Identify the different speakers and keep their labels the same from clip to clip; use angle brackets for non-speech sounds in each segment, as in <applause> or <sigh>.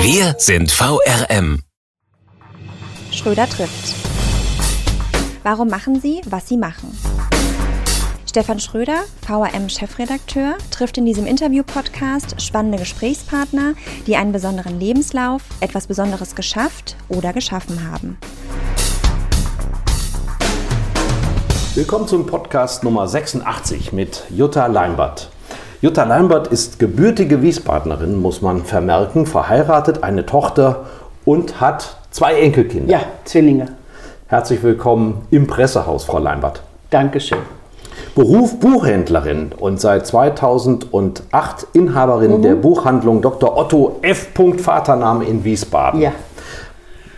Speaker 1: Wir sind VRM.
Speaker 2: Schröder trifft. Warum machen Sie, was Sie machen? Stefan Schröder, VRM-Chefredakteur, trifft in diesem Interview-Podcast spannende Gesprächspartner, die einen besonderen Lebenslauf, etwas Besonderes geschafft oder geschaffen haben.
Speaker 3: Willkommen zum Podcast Nummer 86 mit Jutta Leimbert. Jutta Leimbert ist gebürtige Wiesbadenerin, muss man vermerken, verheiratet, eine Tochter und hat zwei Enkelkinder.
Speaker 4: Ja, Zwillinge.
Speaker 3: Herzlich willkommen im Pressehaus, Frau Leimbert.
Speaker 4: Dankeschön.
Speaker 3: Beruf Buchhändlerin und seit 2008 Inhaberin mhm. der Buchhandlung Dr. Otto F. Vatername in Wiesbaden.
Speaker 4: Ja.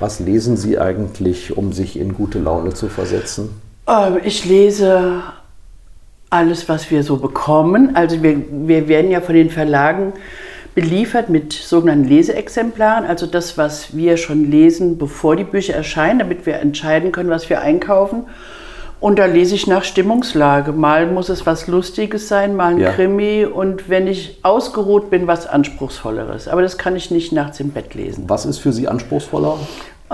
Speaker 3: Was lesen Sie eigentlich, um sich in gute Laune zu versetzen?
Speaker 4: Ähm, ich lese alles, was wir so bekommen. Also wir, wir werden ja von den Verlagen beliefert mit sogenannten Leseexemplaren, also das, was wir schon lesen, bevor die Bücher erscheinen, damit wir entscheiden können, was wir einkaufen. Und da lese ich nach Stimmungslage. Mal muss es was Lustiges sein, mal ein ja. Krimi und wenn ich ausgeruht bin, was Anspruchsvolleres. Aber das kann ich nicht nachts im Bett lesen.
Speaker 3: Was ist für Sie anspruchsvoller?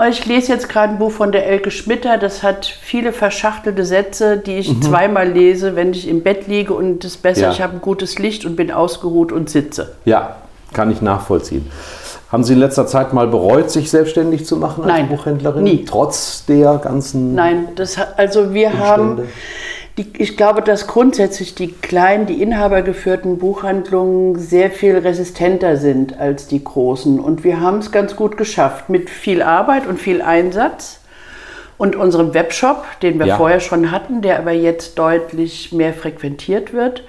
Speaker 4: Ich lese jetzt gerade ein Buch von der Elke Schmitter. Das hat viele verschachtelte Sätze, die ich mhm. zweimal lese, wenn ich im Bett liege und es ist besser, ja. ich habe ein gutes Licht und bin ausgeruht und sitze.
Speaker 3: Ja, kann ich nachvollziehen. Haben Sie in letzter Zeit mal bereut, sich selbstständig zu machen als
Speaker 4: Nein,
Speaker 3: Buchhändlerin?
Speaker 4: Nie.
Speaker 3: Trotz der ganzen.
Speaker 4: Nein, das also wir Umstände. haben die, ich glaube, dass grundsätzlich die kleinen, die inhabergeführten Buchhandlungen sehr viel resistenter sind als die großen. Und wir haben es ganz gut geschafft mit viel Arbeit und viel Einsatz. Und unserem Webshop, den wir ja. vorher schon hatten, der aber jetzt deutlich mehr frequentiert wird,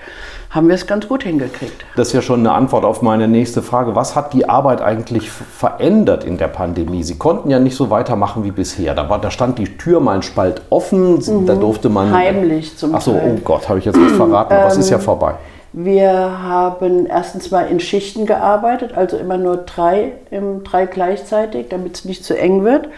Speaker 4: haben wir es ganz gut hingekriegt.
Speaker 3: Das ist ja schon eine Antwort auf meine nächste Frage. Was hat die Arbeit eigentlich verändert in der Pandemie? Sie konnten ja nicht so weitermachen wie bisher. Da, war, da stand die Tür mal ein Spalt offen, mhm. da durfte man...
Speaker 4: Heimlich zum
Speaker 3: Achso, oh Gott, habe ich jetzt was verraten. Was ähm, ist ja vorbei.
Speaker 4: Wir haben erstens mal in Schichten gearbeitet, also immer nur drei, im, drei gleichzeitig, damit es nicht zu eng wird.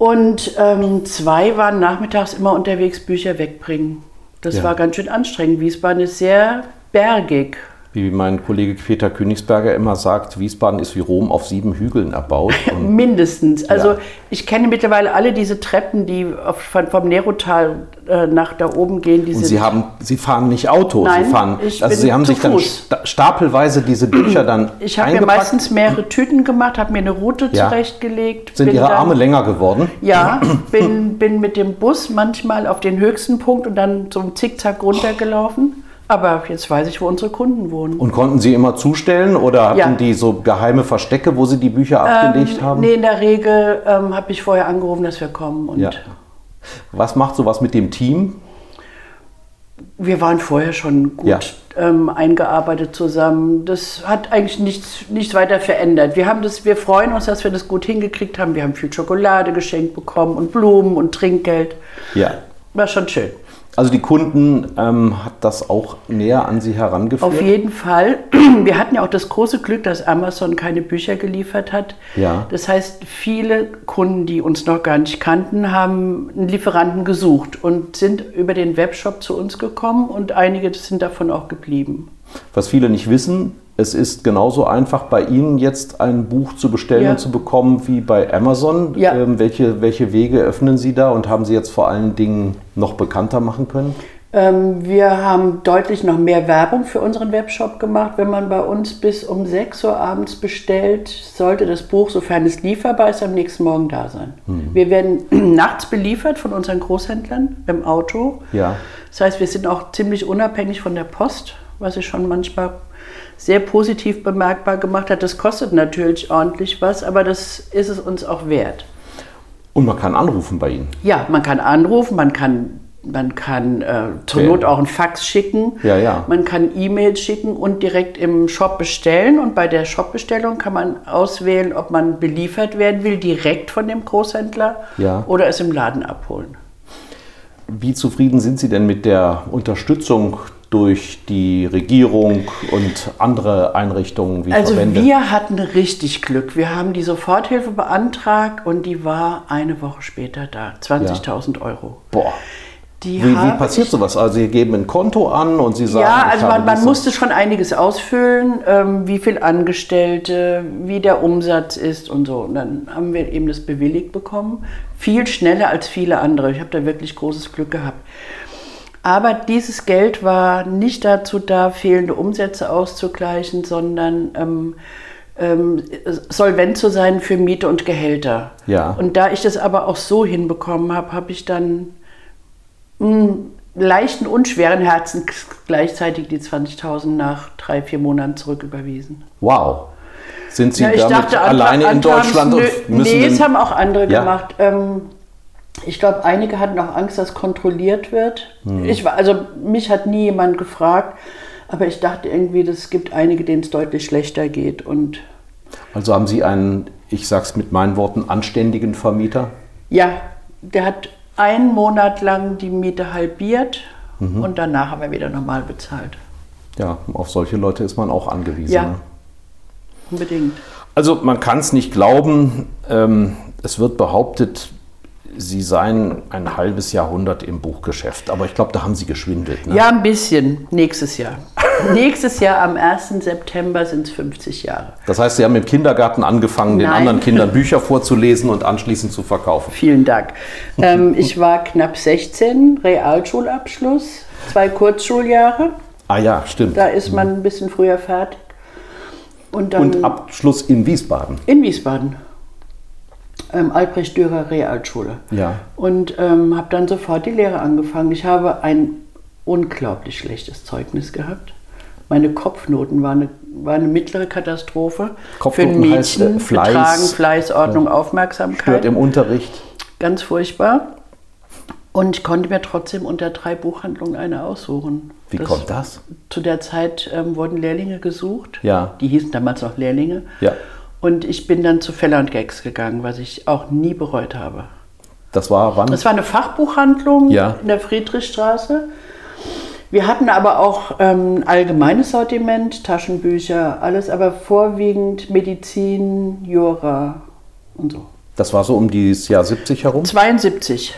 Speaker 4: Und ähm, zwei waren nachmittags immer unterwegs Bücher wegbringen. Das ja. war ganz schön anstrengend. Wiesbaden ist sehr bergig
Speaker 3: wie mein Kollege Peter Königsberger immer sagt, Wiesbaden ist wie Rom auf sieben Hügeln erbaut. <laughs>
Speaker 4: Mindestens. Also ja. ich kenne mittlerweile alle diese Treppen, die von, vom Nerotal äh, nach da oben gehen.
Speaker 3: Und Sie, haben, Sie fahren nicht Auto,
Speaker 4: Nein,
Speaker 3: Sie fahren.
Speaker 4: Ich
Speaker 3: also Sie haben sich Fuß. dann stapelweise diese Bücher dann. <clears throat>
Speaker 4: Ich habe mir meistens mehrere Tüten gemacht, habe mir eine Route ja. zurechtgelegt.
Speaker 3: Sind Ihre dann, Arme länger geworden?
Speaker 4: Ja, <clears throat> bin, bin mit dem Bus manchmal auf den höchsten Punkt und dann so ein Zickzack runtergelaufen. Aber jetzt weiß ich, wo unsere Kunden wohnen.
Speaker 3: Und konnten Sie immer zustellen oder hatten ja. die so geheime Verstecke, wo Sie die Bücher abgelegt
Speaker 4: ähm,
Speaker 3: haben?
Speaker 4: Nee, in der Regel ähm, habe ich vorher angerufen, dass wir kommen. Und ja.
Speaker 3: Was macht sowas mit dem Team?
Speaker 4: Wir waren vorher schon gut ja. ähm, eingearbeitet zusammen. Das hat eigentlich nichts, nichts weiter verändert. Wir, haben das, wir freuen uns, dass wir das gut hingekriegt haben. Wir haben viel Schokolade geschenkt bekommen und Blumen und Trinkgeld.
Speaker 3: Ja.
Speaker 4: War schon schön.
Speaker 3: Also die Kunden ähm, hat das auch näher an sie herangeführt?
Speaker 4: Auf jeden Fall. <clears throat> Wir hatten ja auch das große Glück, dass Amazon keine Bücher geliefert hat.
Speaker 3: Ja.
Speaker 4: Das heißt, viele Kunden, die uns noch gar nicht kannten, haben einen Lieferanten gesucht und sind über den Webshop zu uns gekommen und einige sind davon auch geblieben.
Speaker 3: Was viele nicht wissen, es ist genauso einfach bei Ihnen jetzt ein Buch zu bestellen ja. und zu bekommen wie bei Amazon.
Speaker 4: Ja.
Speaker 3: Ähm, welche, welche Wege öffnen Sie da und haben Sie jetzt vor allen Dingen noch bekannter machen können?
Speaker 4: Ähm, wir haben deutlich noch mehr Werbung für unseren Webshop gemacht. Wenn man bei uns bis um 6 Uhr abends bestellt, sollte das Buch, sofern es lieferbar ist, am nächsten Morgen da sein. Mhm. Wir werden <clears throat> nachts beliefert von unseren Großhändlern im Auto.
Speaker 3: Ja.
Speaker 4: Das heißt, wir sind auch ziemlich unabhängig von der Post, was ich schon manchmal sehr positiv bemerkbar gemacht hat. Das kostet natürlich ordentlich was, aber das ist es uns auch wert.
Speaker 3: Und man kann anrufen bei Ihnen?
Speaker 4: Ja, man kann anrufen, man kann man kann äh, zur. Not auch ein Fax schicken.
Speaker 3: Ja, ja.
Speaker 4: Man kann E-Mails schicken und direkt im Shop bestellen. Und bei der Shopbestellung kann man auswählen, ob man beliefert werden will, direkt von dem Großhändler
Speaker 3: Ja.
Speaker 4: oder es im Laden abholen.
Speaker 3: Wie zufrieden sind Sie denn mit der Unterstützung durch die Regierung und andere Einrichtungen wie
Speaker 4: Also
Speaker 3: Verbände?
Speaker 4: wir hatten richtig Glück. Wir haben die Soforthilfe beantragt und die war eine Woche später da. 20.000 Euro.
Speaker 3: Boah. Wie, wie passiert sowas? Also Sie geben ein Konto an und Sie sagen,
Speaker 4: Ja, also man, man musste schon einiges ausfüllen, ähm, wie viel Angestellte, wie der Umsatz ist und so. Und dann haben wir eben das bewilligt bekommen. Viel schneller als viele andere. Ich habe da wirklich großes Glück gehabt. Aber dieses Geld war nicht dazu da, fehlende Umsätze auszugleichen, sondern ähm, ähm, solvent zu sein für Miete und Gehälter.
Speaker 3: Ja.
Speaker 4: Und da ich das aber auch so hinbekommen habe, habe ich dann mh, leichten und schweren Herzens gleichzeitig die 20.000 nach drei, vier Monaten zurücküberwiesen.
Speaker 3: Wow. Sind Sie
Speaker 4: Ja,
Speaker 3: damit
Speaker 4: dachte,
Speaker 3: alleine in Deutschland
Speaker 4: nö,
Speaker 3: und müssen
Speaker 4: Nee, es
Speaker 3: den-
Speaker 4: haben auch andere
Speaker 3: Ja.
Speaker 4: gemacht. Ähm, ich glaube, einige hatten auch Angst, dass kontrolliert wird.
Speaker 3: Hm.
Speaker 4: Ich war, also mich hat nie jemand gefragt, aber ich dachte irgendwie, es gibt einige, denen es deutlich schlechter geht. Und
Speaker 3: Also haben Sie einen, ich sag's mit meinen Worten, anständigen Vermieter?
Speaker 4: ja, der hat einen Monat lang die Miete halbiert
Speaker 3: Mhm.
Speaker 4: und danach haben wir wieder normal bezahlt.
Speaker 3: Ja, auf solche Leute ist man auch angewiesen.
Speaker 4: Ja.
Speaker 3: Ne?
Speaker 4: Unbedingt.
Speaker 3: Also man kann es nicht glauben. Ähm, es wird behauptet, Sie seien ein halbes Jahrhundert im Buchgeschäft. Aber ich glaube, da haben Sie geschwindelt. Ne?
Speaker 4: Ja, ein bisschen. Nächstes Jahr. Nächstes Jahr am 1. September sind es 50 Jahre.
Speaker 3: Das heißt, Sie haben im Kindergarten angefangen, den
Speaker 4: Nein.
Speaker 3: anderen Kindern <laughs> Bücher vorzulesen und anschließend zu verkaufen.
Speaker 4: Vielen Dank. Ähm, ich war knapp 16, Realschulabschluss, zwei Kurzschuljahre.
Speaker 3: Ah ja, stimmt.
Speaker 4: Da ist man ein bisschen früher fertig. Und dann
Speaker 3: Und Abschluss in Wiesbaden.
Speaker 4: in Wiesbaden. Ähm, Albrecht Dürer Realschule.
Speaker 3: Ja.
Speaker 4: Und ähm, habe dann sofort die Lehre angefangen. Ich habe ein unglaublich schlechtes Zeugnis gehabt. Meine Kopfnoten waren eine, war eine mittlere Katastrophe.
Speaker 3: Kopfnoten
Speaker 4: Für ein
Speaker 3: heißt,
Speaker 4: Mädchen,
Speaker 3: äh, Fleiß,
Speaker 4: Betragen, Fleiß, Ordnung,
Speaker 3: Stört
Speaker 4: Aufmerksamkeit.
Speaker 3: im Unterricht.
Speaker 4: Ganz furchtbar. Und ich konnte mir trotzdem unter drei Buchhandlungen eine aussuchen.
Speaker 3: Wie kommt das?
Speaker 4: Zu der Zeit ähm, wurden Lehrlinge gesucht.
Speaker 3: Ja.
Speaker 4: Die hießen damals noch Lehrlinge.
Speaker 3: Ja.
Speaker 4: Und ich bin dann zu Feller und Gags gegangen, was ich auch nie bereut habe.
Speaker 3: Das war wann?
Speaker 4: Das war eine Fachbuchhandlung
Speaker 3: Ja.
Speaker 4: in der Friedrichstraße. Wir hatten aber auch ähm, ein allgemeines Sortiment, Taschenbücher, alles, aber vorwiegend Medizin, Jura und so.
Speaker 3: Das war so um dieses Jahr 70 herum.
Speaker 4: 72.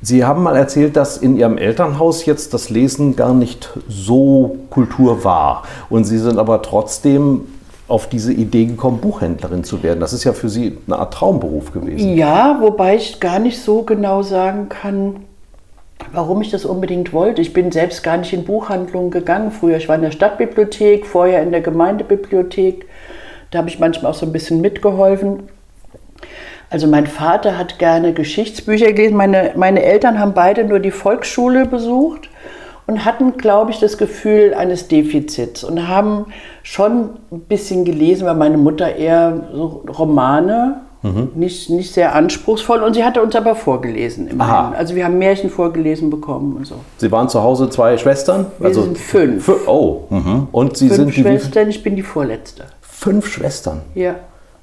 Speaker 3: Sie haben mal erzählt, dass in Ihrem Elternhaus jetzt das Lesen gar nicht so Kultur war. Und Sie sind aber trotzdem auf diese Idee gekommen, Buchhändlerin zu werden. Das ist ja für Sie eine Art Traumberuf gewesen.
Speaker 4: Ja, wobei ich gar nicht so genau sagen kann, warum ich das unbedingt wollte. Ich bin selbst gar nicht in Buchhandlungen gegangen früher. Ich war in der Stadtbibliothek, vorher in der Gemeindebibliothek. Da habe ich manchmal auch so ein bisschen mitgeholfen. Also mein Vater hat gerne Geschichtsbücher gelesen. Meine, meine Eltern haben beide nur die Volksschule besucht und hatten, glaube ich, das Gefühl eines Defizits und haben schon ein bisschen gelesen, weil meine Mutter eher so Romane, nicht, nicht sehr anspruchsvoll und sie hatte uns aber vorgelesen immerhin.
Speaker 3: Aha.
Speaker 4: Also wir haben Märchen vorgelesen bekommen und so.
Speaker 3: Sie waren zu Hause zwei Schwestern?
Speaker 4: Wir sind fünf.
Speaker 3: fü- Oh, mhm. und Sie
Speaker 4: Fünf
Speaker 3: sind die
Speaker 4: Schwestern, ich bin die Vorletzte.
Speaker 3: fünf Schwestern.
Speaker 4: Ja,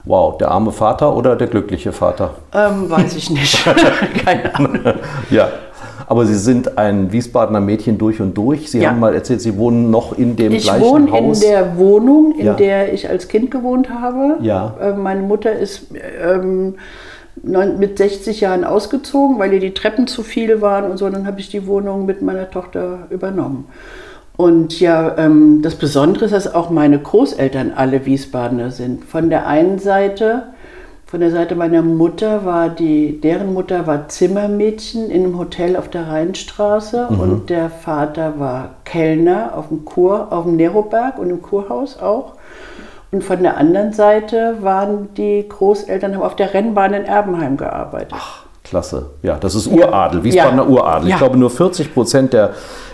Speaker 3: Wow, der arme Vater oder der glückliche Vater?
Speaker 4: ähm, weiß ich nicht. <laughs> Keine Ahnung. <laughs>
Speaker 3: Ja. Aber Sie sind ein Wiesbadener Mädchen durch und durch. Sie
Speaker 4: Ja.
Speaker 3: haben mal erzählt, Sie wohnen noch in dem
Speaker 4: Ich
Speaker 3: gleichen
Speaker 4: wohne
Speaker 3: Haus.
Speaker 4: in der Wohnung, in
Speaker 3: Ja.
Speaker 4: der ich als Kind gewohnt habe.
Speaker 3: Ja.
Speaker 4: Äh, Meine Mutter ist ähm, neun- mit 60 Jahren ausgezogen, weil ihr die Treppen zu viel waren und so. Dann habe ich die Wohnung mit meiner Tochter übernommen. Und ja, ähm, das Besondere ist, dass auch meine Großeltern alle Wiesbadener sind. Von der einen Seite, von der Seite meiner Mutter war die, deren Mutter war Zimmermädchen in einem Hotel auf der Rheinstraße und der Vater war Kellner auf dem Kur, auf dem Neroberg und im Kurhaus auch. Und von der anderen Seite waren die Großeltern haben auf der Rennbahn in Erbenheim gearbeitet.
Speaker 3: Klasse. Ja, das ist Uradel, Wiesbadener
Speaker 4: Ja.
Speaker 3: Uradel. Ich
Speaker 4: Ja.
Speaker 3: glaube, nur 40 Prozent der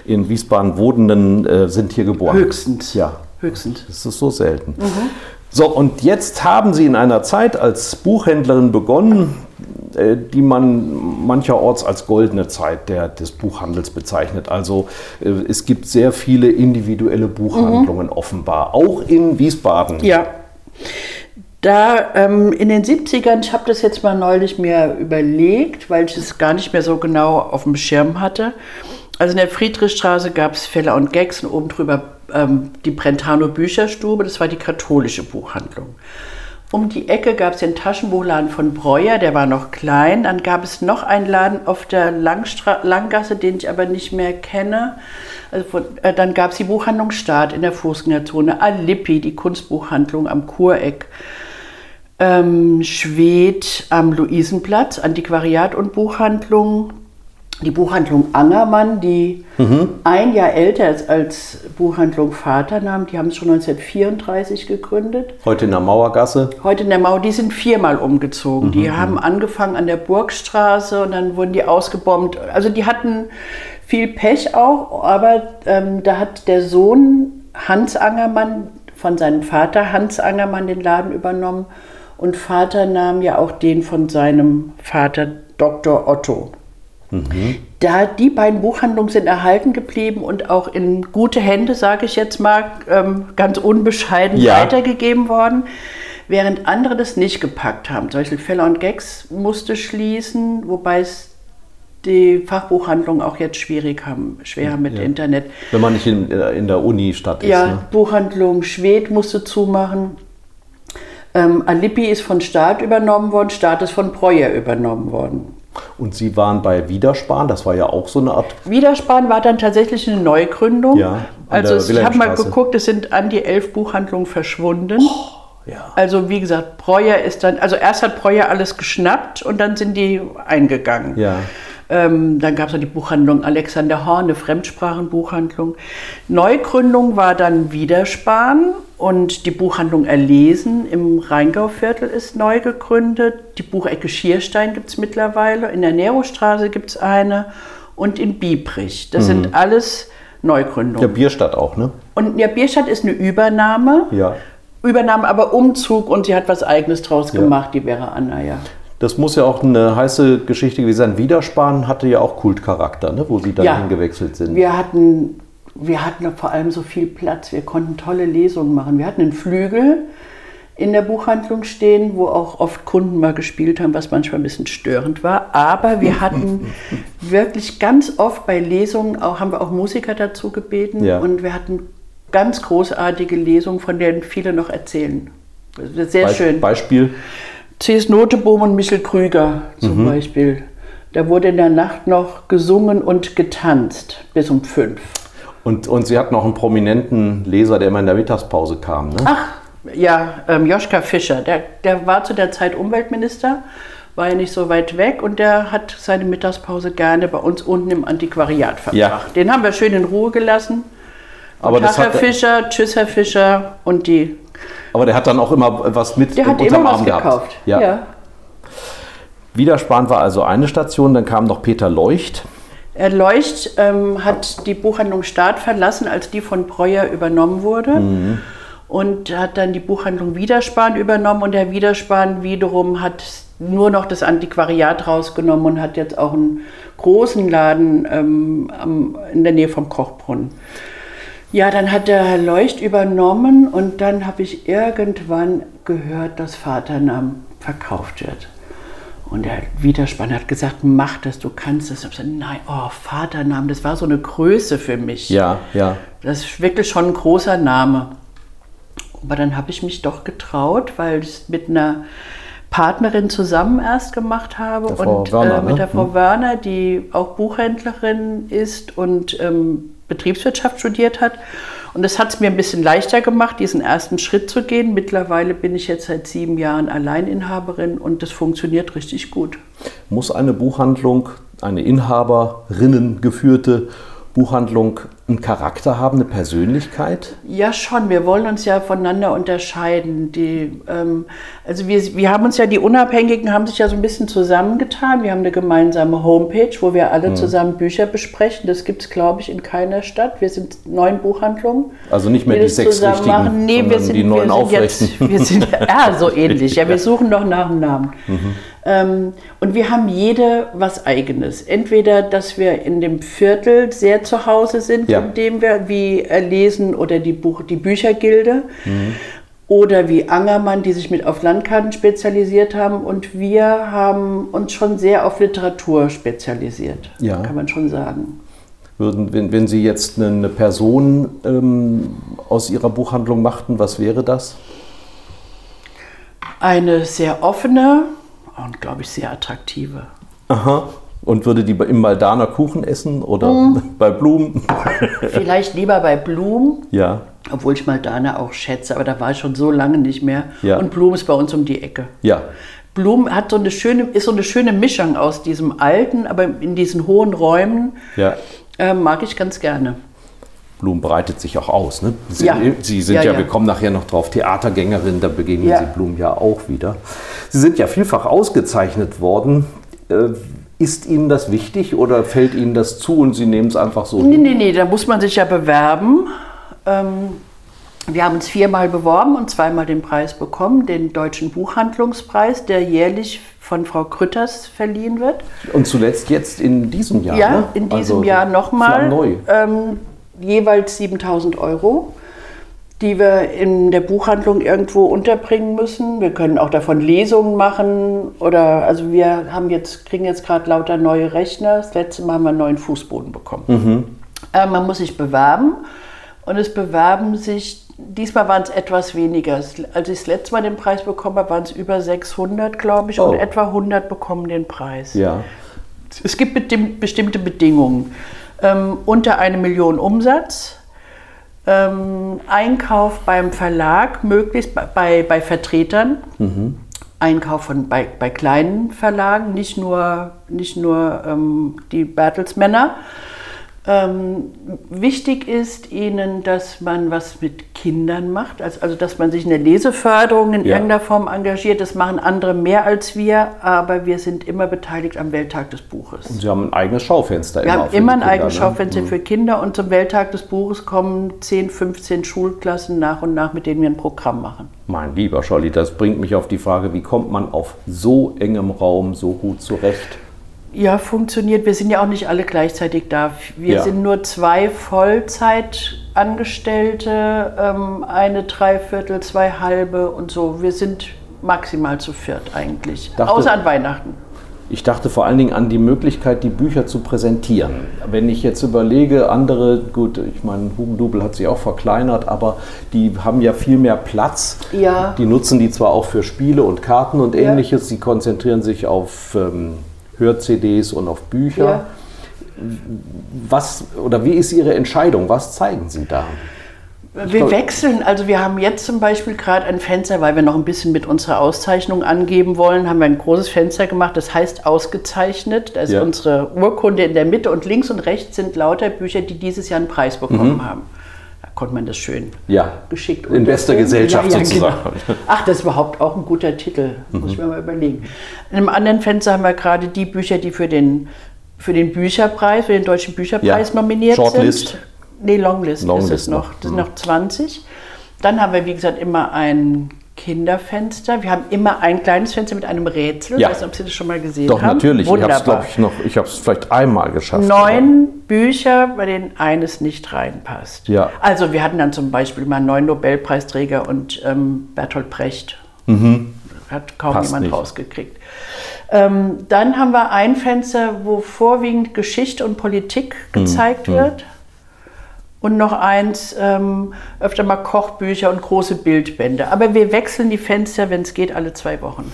Speaker 3: in Wiesbaden Wohnenden äh, sind hier geboren.
Speaker 4: Höchstens.
Speaker 3: Ja,
Speaker 4: Höchstens.
Speaker 3: das ist so selten.
Speaker 4: Mhm.
Speaker 3: So, und jetzt haben Sie in einer Zeit als Buchhändlerin begonnen, äh, die man mancherorts als goldene Zeit der, des Buchhandels bezeichnet. Also äh, es gibt sehr viele individuelle Buchhandlungen mhm. offenbar, auch in Wiesbaden.
Speaker 4: Ja. Da ähm, in den 70ern, ich habe das jetzt mal neulich mir überlegt, weil ich es gar nicht mehr so genau auf dem Schirm hatte. Also in der Friedrichstraße gab es Feller und Gags und oben drüber ähm, die Brentano Bücherstube, das war die katholische Buchhandlung. Um die Ecke gab es den Taschenbuchladen von Breuer, der war noch klein. Dann gab es noch einen Laden auf der Langstra Langgasse, den ich aber nicht mehr kenne. Also von, äh, dann gab es die Buchhandlung Staat in der Fußgängerzone, Alippi, die Kunstbuchhandlung am Kureck, ähm, Schwed am Luisenplatz, Antiquariat und Buchhandlung, die Buchhandlung Angermann, die mhm. ein Jahr älter ist als Buchhandlung Vaternamen, die haben es schon 1934 gegründet.
Speaker 3: Heute in der Mauergasse?
Speaker 4: Heute in der Mauer, die sind viermal umgezogen. Mhm. Die haben angefangen an der Burgstraße und dann wurden die ausgebombt. Also die hatten viel Pech auch, aber ähm, da hat der Sohn Hans Angermann von seinem Vater Hans Angermann den Laden übernommen und Vater nahm ja auch den von seinem Vater Dr. Otto. Mhm. Da die beiden Buchhandlungen sind erhalten geblieben und auch in gute Hände, sage ich jetzt mal, ähm, ganz unbescheiden ja. weitergegeben worden, während andere das nicht gepackt haben. Zum Beispiel Feller und Gags musste schließen, wobei es die Fachbuchhandlungen auch jetzt schwierig haben, schwer mit ja. Internet.
Speaker 3: Wenn man nicht in, äh, in der Uni-Stadt ist.
Speaker 4: Ja, ne? Buchhandlung Schwed musste zumachen. Ähm, Alippi ist von Staat übernommen worden, Staat ist von Breuer übernommen worden.
Speaker 3: Und Sie waren bei Widerspahn, das war ja auch so eine Art.
Speaker 4: Widerspahn war dann tatsächlich eine Neugründung. Ja, also ich habe mal geguckt, es sind an die elf Buchhandlungen verschwunden. Oh, ja. Also wie gesagt, Breuer ist dann, also erst hat Breuer alles geschnappt und dann sind die eingegangen. Ja. Ähm, dann gab es die Buchhandlung Alexander Horn, eine Fremdsprachenbuchhandlung. Neugründung war dann Widerspahn und die Buchhandlung Erlesen im Rheingauviertel ist neu gegründet. Die Buchecke Schierstein gibt es mittlerweile. In der Nerostraße gibt es eine und in Biebrich. Das mhm. sind alles Neugründungen.
Speaker 3: Der Bierstadt auch, ne?
Speaker 4: Und ja, Bierstadt ist eine Übernahme. Ja. Übernahme, aber Umzug und sie hat was Eigenes draus ja. gemacht, die Vera Anna, ja.
Speaker 3: Das muss ja auch eine heiße Geschichte gewesen sein. Widerspahn hatte ja auch Kultcharakter, ne, wo Sie dann ja, hingewechselt sind.
Speaker 4: Wir hatten, wir hatten vor allem so viel Platz. Wir konnten tolle Lesungen machen. Wir hatten einen Flügel in der Buchhandlung stehen, wo auch oft Kunden mal gespielt haben, was manchmal ein bisschen störend war. Aber wir hatten <laughs> wirklich ganz oft bei Lesungen auch, haben wir auch Musiker dazu gebeten ja. und wir hatten ganz großartige Lesungen, von denen viele noch erzählen. Sehr Be schön.
Speaker 3: Beispiel?
Speaker 4: C.S. Notebohm und Michel Krüger zum mhm. Beispiel. Da wurde in der Nacht noch gesungen und getanzt bis um fünf.
Speaker 3: Und, und Sie hatten auch einen prominenten Leser, der immer in der Mittagspause kam, ne?
Speaker 4: Ach, ja, ähm, Joschka Fischer. Der, der war zu der Zeit Umweltminister, war ja nicht so weit weg und der hat seine Mittagspause gerne bei uns unten im Antiquariat verbracht. Ja. Den haben wir schön in Ruhe gelassen. Aber Tag, Herr Fischer, tschüss, Herr Fischer und die
Speaker 3: aber der hat dann auch immer was mit
Speaker 4: der hat immer was gehabt. gekauft. Ja. ja.
Speaker 3: Widerspahn war also eine Station, dann kam noch Peter Leucht.
Speaker 4: Er Leucht ähm, hat die Buchhandlung Staat verlassen, als die von Breuer übernommen wurde. Mhm. Und hat dann die Buchhandlung Widerspahn übernommen und der Widerspahn wiederum hat nur noch das Antiquariat rausgenommen und hat jetzt auch einen großen Laden ähm, am, in der Nähe vom Kochbrunnen. Ja, dann hat der Herr Leucht übernommen und dann habe ich irgendwann gehört, dass Vaternamen verkauft wird. Und der Widerspann hat gesagt, mach das, du kannst das. Und ich gesagt, nein, oh, Vaternamen, das war so eine Größe für mich.
Speaker 3: Ja, ja.
Speaker 4: Das ist wirklich schon ein großer Name. Aber dann habe ich mich doch getraut, weil es mit einer Partnerin zusammen erst gemacht habe
Speaker 3: der und Werner, äh,
Speaker 4: mit ne? der Frau hm. Werner, die auch Buchhändlerin ist und ähm, Betriebswirtschaft studiert hat. Und das hat es mir ein bisschen leichter gemacht, diesen ersten Schritt zu gehen. Mittlerweile bin ich jetzt seit sieben Jahren Alleininhaberin und das funktioniert richtig gut.
Speaker 3: Muss eine Buchhandlung, eine Inhaberin geführte Buchhandlung einen Charakter haben, eine Persönlichkeit?
Speaker 4: Ja, schon. Wir wollen uns ja voneinander unterscheiden. Die, ähm, also wir, wir haben uns ja, die Unabhängigen haben sich ja so ein bisschen zusammengetan. Wir haben eine gemeinsame Homepage, wo wir alle mhm. zusammen Bücher besprechen. Das gibt es, glaube ich, in keiner Stadt. Wir sind neun Buchhandlungen.
Speaker 3: Also nicht mehr die, die sechs richtigen,
Speaker 4: machen. Nee, wir sind, die neun wir jetzt, <laughs> wir sind, <laughs> ja, so ähnlich. Ja, wir suchen noch nach einem Namen. Mhm. Ähm, und wir haben jede was Eigenes. Entweder, dass wir in dem Viertel sehr zu Hause sind, ja. In dem wir wie Lesen oder die, Buch, die Büchergilde. Mhm. Oder wie Angermann, die sich mit auf Landkarten spezialisiert haben. Und wir haben uns schon sehr auf Literatur spezialisiert, ja. kann man schon sagen.
Speaker 3: Würden, wenn, wenn Sie jetzt eine Person ähm, aus Ihrer Buchhandlung machten, was wäre das?
Speaker 4: Eine sehr offene, und, glaube ich, sehr attraktive.
Speaker 3: Aha. Und würde die im Maldaner Kuchen essen oder mm. <laughs> bei Blumen?
Speaker 4: Vielleicht lieber bei Blumen.
Speaker 3: Ja.
Speaker 4: Obwohl ich Maldaner auch schätze, aber da war ich schon so lange nicht mehr. Ja. Und Blumen ist bei uns um die Ecke.
Speaker 3: Ja.
Speaker 4: Blumen hat so eine schöne, ist so eine schöne Mischung aus diesem alten, aber in diesen hohen Räumen.
Speaker 3: Ja.
Speaker 4: Äh, mag ich ganz gerne.
Speaker 3: Blumen breitet sich auch aus. Ne? Sie, ja. Sie sind ja, ja, ja, wir kommen nachher noch drauf, Theatergängerin, da begegnen ja. Sie Blumen ja auch wieder. Sie sind ja vielfach ausgezeichnet worden. Äh, ist Ihnen das wichtig oder fällt Ihnen das zu und Sie nehmen es einfach so?
Speaker 4: Nee, nee, nee, da muss man sich ja bewerben. Ähm, wir haben uns viermal beworben und zweimal den Preis bekommen, den Deutschen Buchhandlungspreis, der jährlich von Frau Krütters verliehen wird.
Speaker 3: Und zuletzt jetzt in diesem Jahr?
Speaker 4: Ja, ne? in diesem also Jahr nochmal. Neu. Ähm, jeweils 7000 Euro, die wir in der Buchhandlung irgendwo unterbringen müssen. Wir können auch davon Lesungen machen oder also wir haben jetzt, kriegen jetzt gerade lauter neue Rechner. Das letzte Mal haben wir einen neuen Fußboden bekommen. Mhm. Äh, man muss sich bewerben und es bewerben sich, diesmal waren es etwas weniger. Als ich das letzte Mal den Preis bekommen habe, waren es über 600, glaube ich, oh. und etwa 100 bekommen den Preis.
Speaker 3: Ja.
Speaker 4: Es gibt bestimmte Bedingungen ähm, unter eine Million Umsatz. Ähm, Einkauf beim Verlag, möglichst bei, bei, bei Vertretern. Mhm. Einkauf von, bei, bei kleinen Verlagen, nicht nur, nicht nur ähm, die Bertelsmänner. Ähm, wichtig ist ihnen, dass man was mit Kindern macht, also, also dass man sich in der Leseförderung in ja. irgendeiner Form engagiert. Das machen andere mehr als wir, aber wir sind immer beteiligt am Welttag des Buches.
Speaker 3: Und Sie haben ein eigenes Schaufenster.
Speaker 4: Wir immer haben immer ein Kinder, eigenes ne? Schaufenster mhm. für Kinder und zum Welttag des Buches kommen 10, 15 Schulklassen nach und nach, mit denen wir ein Programm machen.
Speaker 3: Mein lieber Scholli, das bringt mich auf die Frage, wie kommt man auf so engem Raum so gut zurecht?
Speaker 4: Ja, funktioniert. Wir sind ja auch nicht alle gleichzeitig da. Wir ja. sind nur zwei Vollzeitangestellte, ähm, eine Dreiviertel, zwei halbe und so. Wir sind maximal zu viert eigentlich. Dachte, Außer an Weihnachten.
Speaker 3: Ich dachte vor allen Dingen an die Möglichkeit, die Bücher zu präsentieren. Wenn ich jetzt überlege, andere, gut, ich meine, Hugendubel hat sich auch verkleinert, aber die haben ja viel mehr Platz.
Speaker 4: Ja.
Speaker 3: Die nutzen die zwar auch für Spiele und Karten und ähnliches, ja. sie konzentrieren sich auf ähm, Hör-CDs und auf Bücher. Ja. Was oder wie ist Ihre Entscheidung? Was zeigen Sie da?
Speaker 4: Wir wechseln, also wir haben jetzt zum Beispiel gerade ein Fenster, weil wir noch ein bisschen mit unserer Auszeichnung angeben wollen, haben wir ein großes Fenster gemacht, das heißt ausgezeichnet. Da ist ja. unsere Urkunde in der Mitte und links und rechts sind lauter Bücher, die dieses Jahr einen Preis bekommen mhm. haben konnte man das schön
Speaker 3: ja,
Speaker 4: geschickt
Speaker 3: In bester Gesellschaft ja, ja, sozusagen.
Speaker 4: Genau. Ach, das ist überhaupt auch ein guter Titel, muss mhm. ich mir mal überlegen. In einem anderen Fenster haben wir gerade die Bücher, die für den, für den Bücherpreis, für den Deutschen Bücherpreis ja. nominiert
Speaker 3: Shortlist.
Speaker 4: sind. Nee, Longlist, Longlist ist es noch. Das sind mhm. noch 20. Dann haben wir, wie gesagt, immer ein Kinderfenster. Wir haben immer ein kleines Fenster mit einem Rätsel.
Speaker 3: Ja.
Speaker 4: Ich weiß nicht, ob Sie das schon mal gesehen
Speaker 3: Doch,
Speaker 4: haben.
Speaker 3: Doch, natürlich. Wunderbar. Ich habe es, ich habe es vielleicht einmal geschafft.
Speaker 4: Neun aber. Bücher, bei denen eines nicht reinpasst.
Speaker 3: Ja.
Speaker 4: Also wir hatten dann zum Beispiel mal neun Nobelpreisträger und ähm, Bertolt Brecht.
Speaker 3: Mhm.
Speaker 4: Hat kaum Passt jemand nicht. rausgekriegt. Ähm, dann haben wir ein Fenster, wo vorwiegend Geschichte und Politik mhm. gezeigt mhm. wird und noch eins, ähm, öfter mal Kochbücher und große Bildbände. Aber wir wechseln die Fenster, wenn es geht, alle zwei Wochen.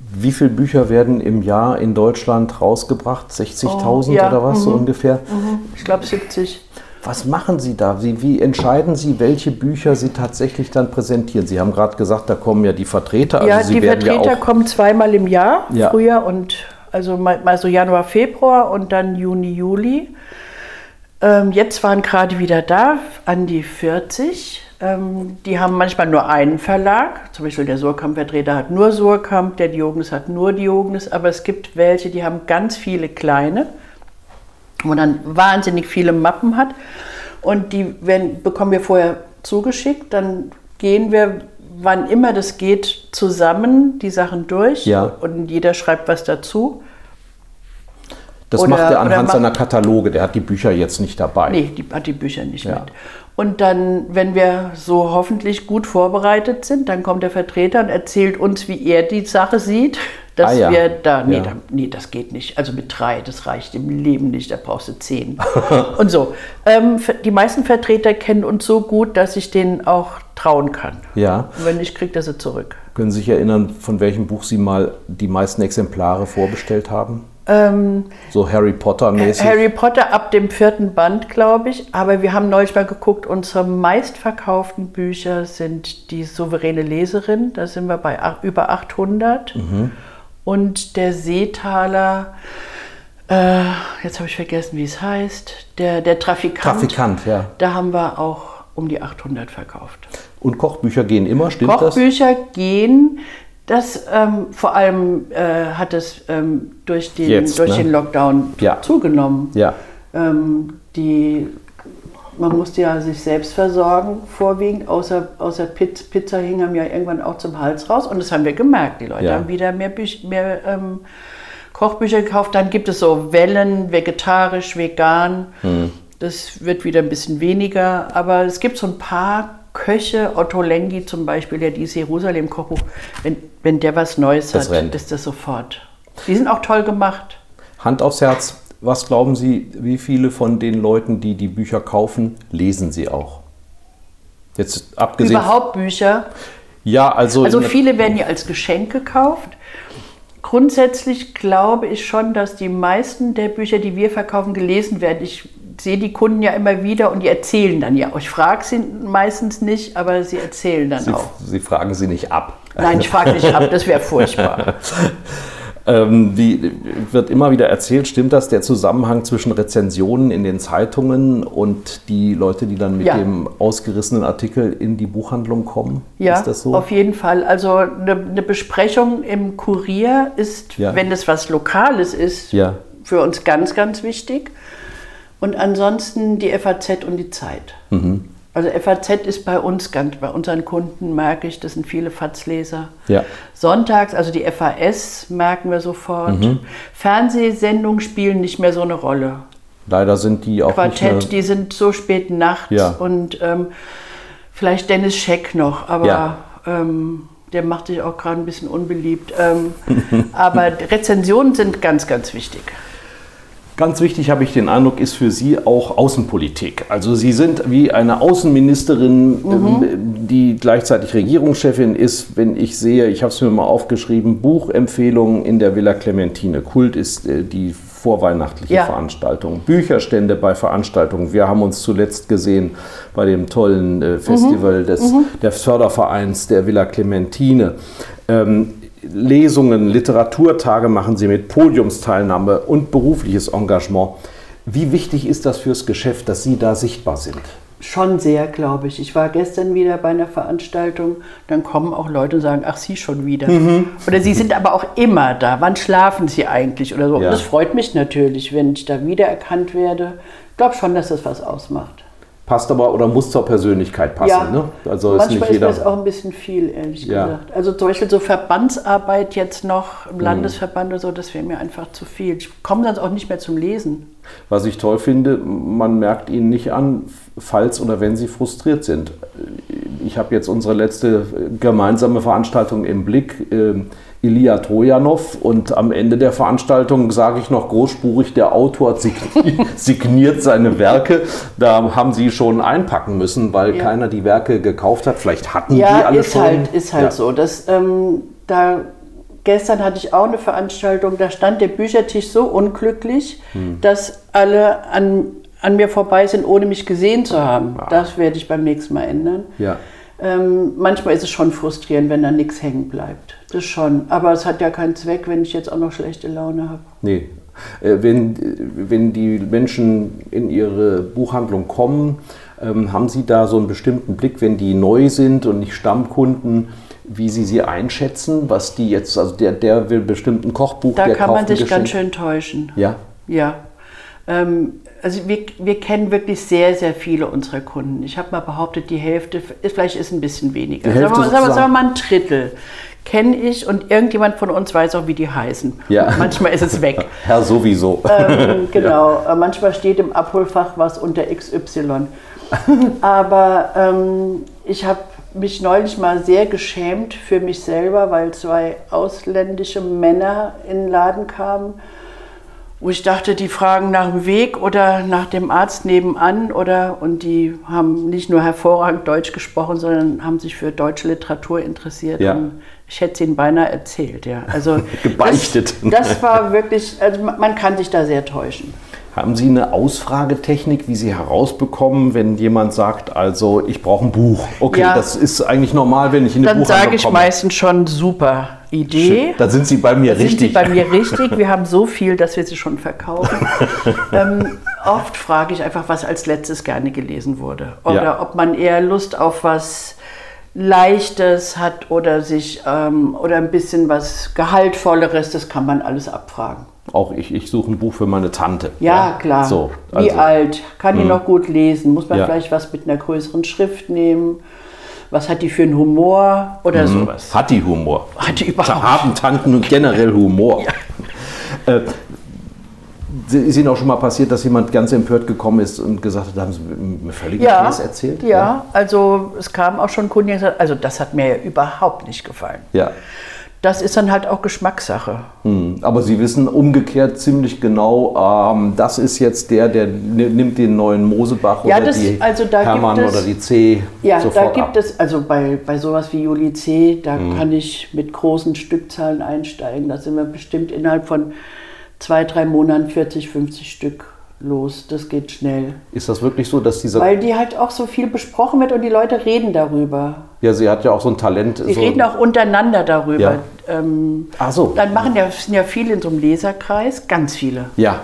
Speaker 3: Wie viele Bücher werden im Jahr in Deutschland rausgebracht? 60.000 oh, ja, oder was mhm. so ungefähr?
Speaker 4: Mhm. Ich glaube 70.
Speaker 3: Was machen Sie da? Wie, wie, entscheiden Sie, welche Bücher Sie tatsächlich dann präsentieren? Sie haben gerade gesagt, da kommen ja die Vertreter.
Speaker 4: Also ja, Sie die Vertreter ja kommen zweimal im Jahr, ja. Frühjahr und also mal, mal so Januar, Februar und dann Juni, Juli. Ähm, jetzt waren gerade wieder da, an die 40. Ähm, die haben manchmal nur einen Verlag. Zum Beispiel der Surkamp-Vertreter hat nur Surkamp, der Diogenes hat nur Diogenes. Aber es gibt welche, die haben ganz viele kleine, wo man dann wahnsinnig viele Mappen hat. Und die werden, bekommen wir vorher zugeschickt. Dann gehen wir, wann immer das geht, zusammen die Sachen durch.
Speaker 3: Ja.
Speaker 4: Und jeder schreibt was dazu.
Speaker 3: Das
Speaker 4: Oder-
Speaker 3: macht er anhand seiner Kataloge. Der hat die Bücher jetzt nicht dabei.
Speaker 4: Nee, die hat die Bücher nicht
Speaker 3: Ja.
Speaker 4: mit. Und dann, wenn wir so hoffentlich gut vorbereitet sind, dann kommt der Vertreter und erzählt uns, wie er die Sache sieht. <laughs> Dass
Speaker 3: Ah, ja.
Speaker 4: wir da, nee,
Speaker 3: Ja.
Speaker 4: da, nee, das geht nicht. Also mit drei, das reicht im Leben nicht, da brauchst du zehn. <laughs> und so. Ähm, die meisten Vertreter kennen uns so gut, dass ich denen auch trauen kann.
Speaker 3: Ja.
Speaker 4: Und wenn nicht, kriegt er sie zurück.
Speaker 3: Können Sie sich erinnern, von welchem Buch Sie mal die meisten Exemplare vorbestellt haben? So Harry Potter-mäßig?
Speaker 4: Ähm, Harry Potter ab dem vierten Band, glaube ich. Aber wir haben neulich mal geguckt, unsere meistverkauften Bücher sind die souveräne Leserin. Da sind wir bei über 800.
Speaker 3: Mhm.
Speaker 4: Und der Seetaler, äh, jetzt habe ich vergessen, wie es heißt, der, der Trafikant.
Speaker 3: Trafikant, ja.
Speaker 4: Da haben wir auch um die 800 verkauft.
Speaker 3: Und Kochbücher gehen immer, stimmt das?
Speaker 4: Kochbücher gehen. Das ähm, vor allem äh, hat es ähm, durch, den,
Speaker 3: Jetzt,
Speaker 4: durch
Speaker 3: ne?
Speaker 4: den Lockdown
Speaker 3: Ja.
Speaker 4: zugenommen.
Speaker 3: Ja.
Speaker 4: Ähm, die, man musste ja sich selbst versorgen, vorwiegend, außer, außer Pizza, Pizza hing einem ja irgendwann auch zum Hals raus. Und das haben wir gemerkt. Die Leute
Speaker 3: Ja.
Speaker 4: haben wieder mehr, Büch, mehr ähm, Kochbücher gekauft. Dann gibt es so Wellen, vegetarisch, vegan.
Speaker 3: Hm.
Speaker 4: Das wird wieder ein bisschen weniger. Aber es gibt so ein paar Köche, Otto Lengi zum Beispiel, der dieses Jerusalem-Kochbuch, wenn, wenn der was Neues
Speaker 3: Das
Speaker 4: hat,
Speaker 3: rennt.
Speaker 4: ist das sofort. Die sind auch toll gemacht.
Speaker 3: Hand aufs Herz, was glauben Sie, wie viele von den Leuten, die die Bücher kaufen, lesen sie auch? Jetzt abgesehen.
Speaker 4: Überhaupt Bücher.
Speaker 3: Ja, also.
Speaker 4: Also viele werden ja als Geschenk gekauft. Grundsätzlich glaube ich schon, dass die meisten der Bücher, die wir verkaufen, gelesen werden. Ich sehe die Kunden ja immer wieder und die erzählen dann ja. Ich frage sie meistens nicht, aber sie erzählen dann
Speaker 3: Sie,
Speaker 4: auch.
Speaker 3: Sie fragen sie nicht ab.
Speaker 4: Nein, ich frage nicht ab, das wäre furchtbar. <laughs>
Speaker 3: Ähm, wie wird immer wieder erzählt, stimmt das, der Zusammenhang zwischen Rezensionen in den Zeitungen und die Leute, die dann mit
Speaker 4: Ja.
Speaker 3: dem ausgerissenen Artikel in die Buchhandlung kommen?
Speaker 4: Ja,
Speaker 3: ist das so?
Speaker 4: auf jeden Fall. Also eine, eine Besprechung im Kurier ist,
Speaker 3: Ja.
Speaker 4: wenn es was Lokales ist,
Speaker 3: Ja.
Speaker 4: für uns ganz, ganz wichtig. Und ansonsten die FAZ und die Zeit.
Speaker 3: Mhm.
Speaker 4: Also FAZ ist bei uns ganz, bei unseren Kunden merke ich, das sind viele FAZ-Leser.
Speaker 3: Ja.
Speaker 4: Sonntags, also die FAS merken wir sofort.
Speaker 3: Mhm.
Speaker 4: Fernsehsendungen spielen nicht mehr so eine Rolle.
Speaker 3: Leider sind die auch
Speaker 4: Quartett,
Speaker 3: nicht mehr,
Speaker 4: die sind so spät nachts
Speaker 3: Ja.
Speaker 4: und ähm, vielleicht Dennis Scheck noch, aber
Speaker 3: Ja.
Speaker 4: ähm, der macht sich auch gerade ein bisschen unbeliebt. Ähm, <laughs> aber Rezensionen sind ganz, ganz wichtig.
Speaker 3: Ganz wichtig, habe ich den Eindruck, ist für Sie auch Außenpolitik. Also Sie sind wie eine Außenministerin, ähm, die gleichzeitig Regierungschefin ist. Wenn ich sehe, ich habe es mir mal aufgeschrieben, Buchempfehlungen in der Villa Clementine. Kult ist äh, die vorweihnachtliche
Speaker 4: Ja.
Speaker 3: Veranstaltung. Bücherstände bei Veranstaltungen. Wir haben uns zuletzt gesehen bei dem tollen äh, Festival des, des Fördervereins der Villa Clementine. Ähm, Lesungen, Literaturtage machen Sie mit Podiumsteilnahme und berufliches Engagement. Wie wichtig ist das fürs Geschäft, dass Sie da sichtbar sind?
Speaker 4: Schon sehr, glaube ich. Ich war gestern wieder bei einer Veranstaltung, dann kommen auch Leute und sagen, ach, Sie schon wieder.
Speaker 3: Mhm.
Speaker 4: Oder Sie sind aber auch immer da. Wann schlafen Sie eigentlich? Oder so.
Speaker 3: Ja.
Speaker 4: Das freut mich natürlich, wenn ich da wiedererkannt werde. Ich glaube schon, dass das was ausmacht.
Speaker 3: Passt aber oder muss zur Persönlichkeit passen. Ne? Also ist
Speaker 4: manchmal
Speaker 3: nicht
Speaker 4: ist
Speaker 3: jeder.
Speaker 4: mir das auch ein bisschen viel, ehrlich
Speaker 3: Ja.
Speaker 4: gesagt. Also zum Beispiel so Verbandsarbeit jetzt noch
Speaker 3: Mhm.
Speaker 4: im Landesverband oder so, das wäre mir einfach zu viel. Ich komme sonst auch nicht mehr zum Lesen.
Speaker 3: Was ich toll finde, man merkt ihnen nicht an, falls oder wenn sie frustriert sind. Ich habe jetzt unsere letzte gemeinsame Veranstaltung im Blick, ähm, Ilya Trojanov, und am Ende der Veranstaltung sage ich noch großspurig, der Autor <laughs> signiert, seine Werke. Da haben sie schon einpacken müssen, weil
Speaker 4: Ja.
Speaker 3: keiner die Werke gekauft hat. Vielleicht hatten die
Speaker 4: Ja,
Speaker 3: alle
Speaker 4: ist
Speaker 3: schon.
Speaker 4: halt, ist halt
Speaker 3: Ja.
Speaker 4: so. Das, ähm, da, gestern hatte ich auch eine Veranstaltung, da stand der Büchertisch so unglücklich,
Speaker 3: Hm.
Speaker 4: dass alle an, an mir vorbei sind, ohne mich gesehen zu haben. Das werde ich beim nächsten Mal ändern.
Speaker 3: Ja.
Speaker 4: Ähm, manchmal ist es schon frustrierend, wenn da nichts hängen bleibt. Das schon. Aber es hat ja keinen Zweck, wenn ich jetzt auch noch schlechte Laune habe.
Speaker 3: Nee. Äh, wenn, wenn die Menschen in ihre Buchhandlung kommen, ähm, haben Sie da so einen bestimmten Blick, wenn die neu sind und nicht Stammkunden, wie Sie sie einschätzen, was die jetzt, also der, der will bestimmt ein Kochbuch,
Speaker 4: Da
Speaker 3: der
Speaker 4: kann man sich ganz schön täuschen.
Speaker 3: Ja,
Speaker 4: Ja. Ähm, also wir, wir kennen wirklich sehr, sehr viele unserer Kunden. Ich habe mal behauptet, die Hälfte, vielleicht ist ein bisschen weniger. Sagen, wir, sagen, wir, sagen wir mal ein Drittel kenne ich und irgendjemand von uns weiß auch, wie die heißen.
Speaker 3: Ja. <laughs>
Speaker 4: Manchmal ist es weg. <laughs>
Speaker 3: Herr sowieso.
Speaker 4: ähm, <laughs> genau, Äh, manchmal steht im Abholfach was unter XY. Aber ähm, ich habe mich neulich mal sehr geschämt für mich selber, weil zwei ausländische Männer in den Laden kamen, wo ich dachte, die fragen nach dem Weg oder nach dem Arzt nebenan oder und die haben nicht nur hervorragend Deutsch gesprochen, sondern haben sich für deutsche Literatur interessiert.
Speaker 3: Ja.
Speaker 4: Ich hätte es ihnen beinahe erzählt, ja. Also <laughs>
Speaker 3: Gebeichtet.
Speaker 4: Das, das war wirklich, also man kann sich da sehr täuschen.
Speaker 3: Haben Sie eine Ausfragetechnik, wie Sie herausbekommen, wenn jemand sagt, also ich brauche ein Buch? Okay,
Speaker 4: Ja.
Speaker 3: das ist eigentlich normal, wenn ich in eine
Speaker 4: Dann
Speaker 3: Buchhandlung
Speaker 4: sage ich
Speaker 3: komme.
Speaker 4: meistens schon super Idee.
Speaker 3: Da sind Sie bei mir
Speaker 4: Da sind
Speaker 3: richtig.
Speaker 4: Sie bei mir <laughs> richtig. Wir haben so viel, dass wir sie schon verkaufen. ähm, oft frage ich einfach, was als letztes gerne gelesen wurde. Oder
Speaker 3: Ja.
Speaker 4: ob man eher Lust auf was Leichtes hat oder sich ähm, oder ein bisschen was Gehaltvolleres. Das kann man alles abfragen.
Speaker 3: Auch ich, ich suche ein Buch für meine Tante.
Speaker 4: Ja, klar.
Speaker 3: So,
Speaker 4: Wie
Speaker 3: also, Mhm.
Speaker 4: alt? Kann die noch gut lesen? Muss man
Speaker 3: Ja.
Speaker 4: vielleicht was mit einer größeren Schrift nehmen? Was hat die für einen Humor oder sowas?
Speaker 3: Hat die Humor?
Speaker 4: Hat die überhaupt?
Speaker 3: Haben Tanten und generell Humor. Äh, ist Ihnen auch schon mal passiert, dass jemand ganz empört gekommen ist und gesagt hat, haben Sie mir völlig
Speaker 4: Ja,
Speaker 3: Käse erzählt?
Speaker 4: Ja, also es kam auch schon Kunden, die gesagt also das hat mir ja überhaupt nicht gefallen.
Speaker 3: ja.
Speaker 4: Das ist dann halt auch Geschmackssache.
Speaker 3: Hm. Aber Sie wissen umgekehrt ziemlich genau, ähm, das ist jetzt der, der ni- nimmt den neuen Mosebach
Speaker 4: Ja,
Speaker 3: oder
Speaker 4: das-
Speaker 3: die
Speaker 4: also da gibt
Speaker 3: Hermann
Speaker 4: es-
Speaker 3: oder die C
Speaker 4: Ja, da gibt
Speaker 3: ab.
Speaker 4: es, also bei, bei sowas wie Juli C., da
Speaker 3: Mhm.
Speaker 4: kann ich mit großen Stückzahlen einsteigen. Da sind wir bestimmt innerhalb von zwei, drei Monaten 40, 50 Stück los. Das geht schnell.
Speaker 3: Ist das wirklich so, dass dieser...
Speaker 4: Weil die halt auch so viel besprochen wird und die Leute reden darüber.
Speaker 3: ja, sie hat ja auch so ein Talent.
Speaker 4: Die
Speaker 3: so,
Speaker 4: reden auch untereinander darüber.
Speaker 3: Ja.
Speaker 4: Ähm,
Speaker 3: Ach so.
Speaker 4: Dann machen ja, sind ja viele in so einem Leserkreis, ganz viele.
Speaker 3: Ja,